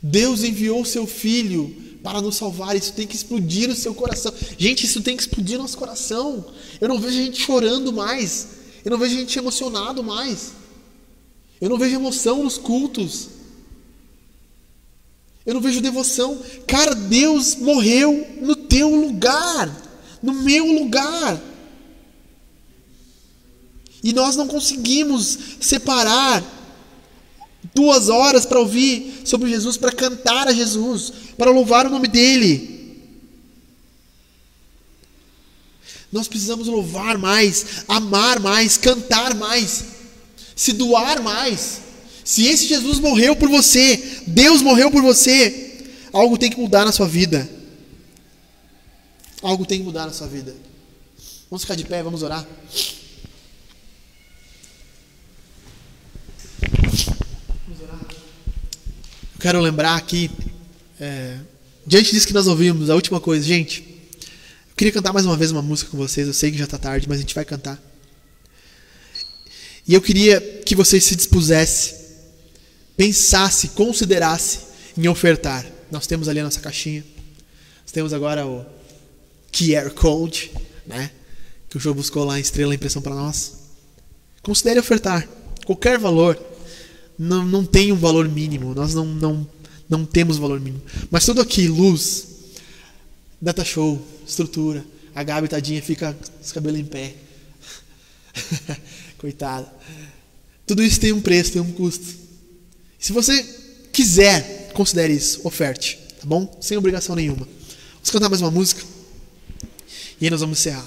Deus enviou seu filho para nos salvar. Isso tem que explodir o seu coração. Gente, isso tem que explodir nosso coração. Eu não vejo a gente chorando mais. Eu não vejo a gente emocionado mais. Eu não vejo emoção nos cultos. Eu não vejo devoção. Cara, Deus morreu no teu lugar no meu lugar. E nós não conseguimos separar duas horas para ouvir sobre Jesus, para cantar a Jesus, para louvar o nome dEle. Nós precisamos louvar mais, amar mais, cantar mais, se doar mais. Se esse Jesus morreu por você, Deus morreu por você, algo tem que mudar na sua vida. Algo tem que mudar na sua vida. Vamos ficar de pé, vamos orar. Quero lembrar aqui, é, diante disso que nós ouvimos, a última coisa, gente. Eu queria cantar mais uma vez uma música com vocês. Eu sei que já está tarde, mas a gente vai cantar. E eu queria que vocês se dispusesse, pensasse, considerasse em ofertar. Nós temos ali a nossa caixinha. Nós temos agora o QR Code, né? Que o show buscou lá em estrela impressão para nós. Considere ofertar qualquer valor não, não tem um valor mínimo. Nós não, não, não temos valor mínimo. Mas tudo aqui, luz, data show, estrutura. A Gabi, tadinha, fica com os cabelos em pé. Coitada. Tudo isso tem um preço, tem um custo. Se você quiser, considere isso, oferte, tá bom? Sem obrigação nenhuma. Vamos cantar mais uma música e aí nós vamos encerrar.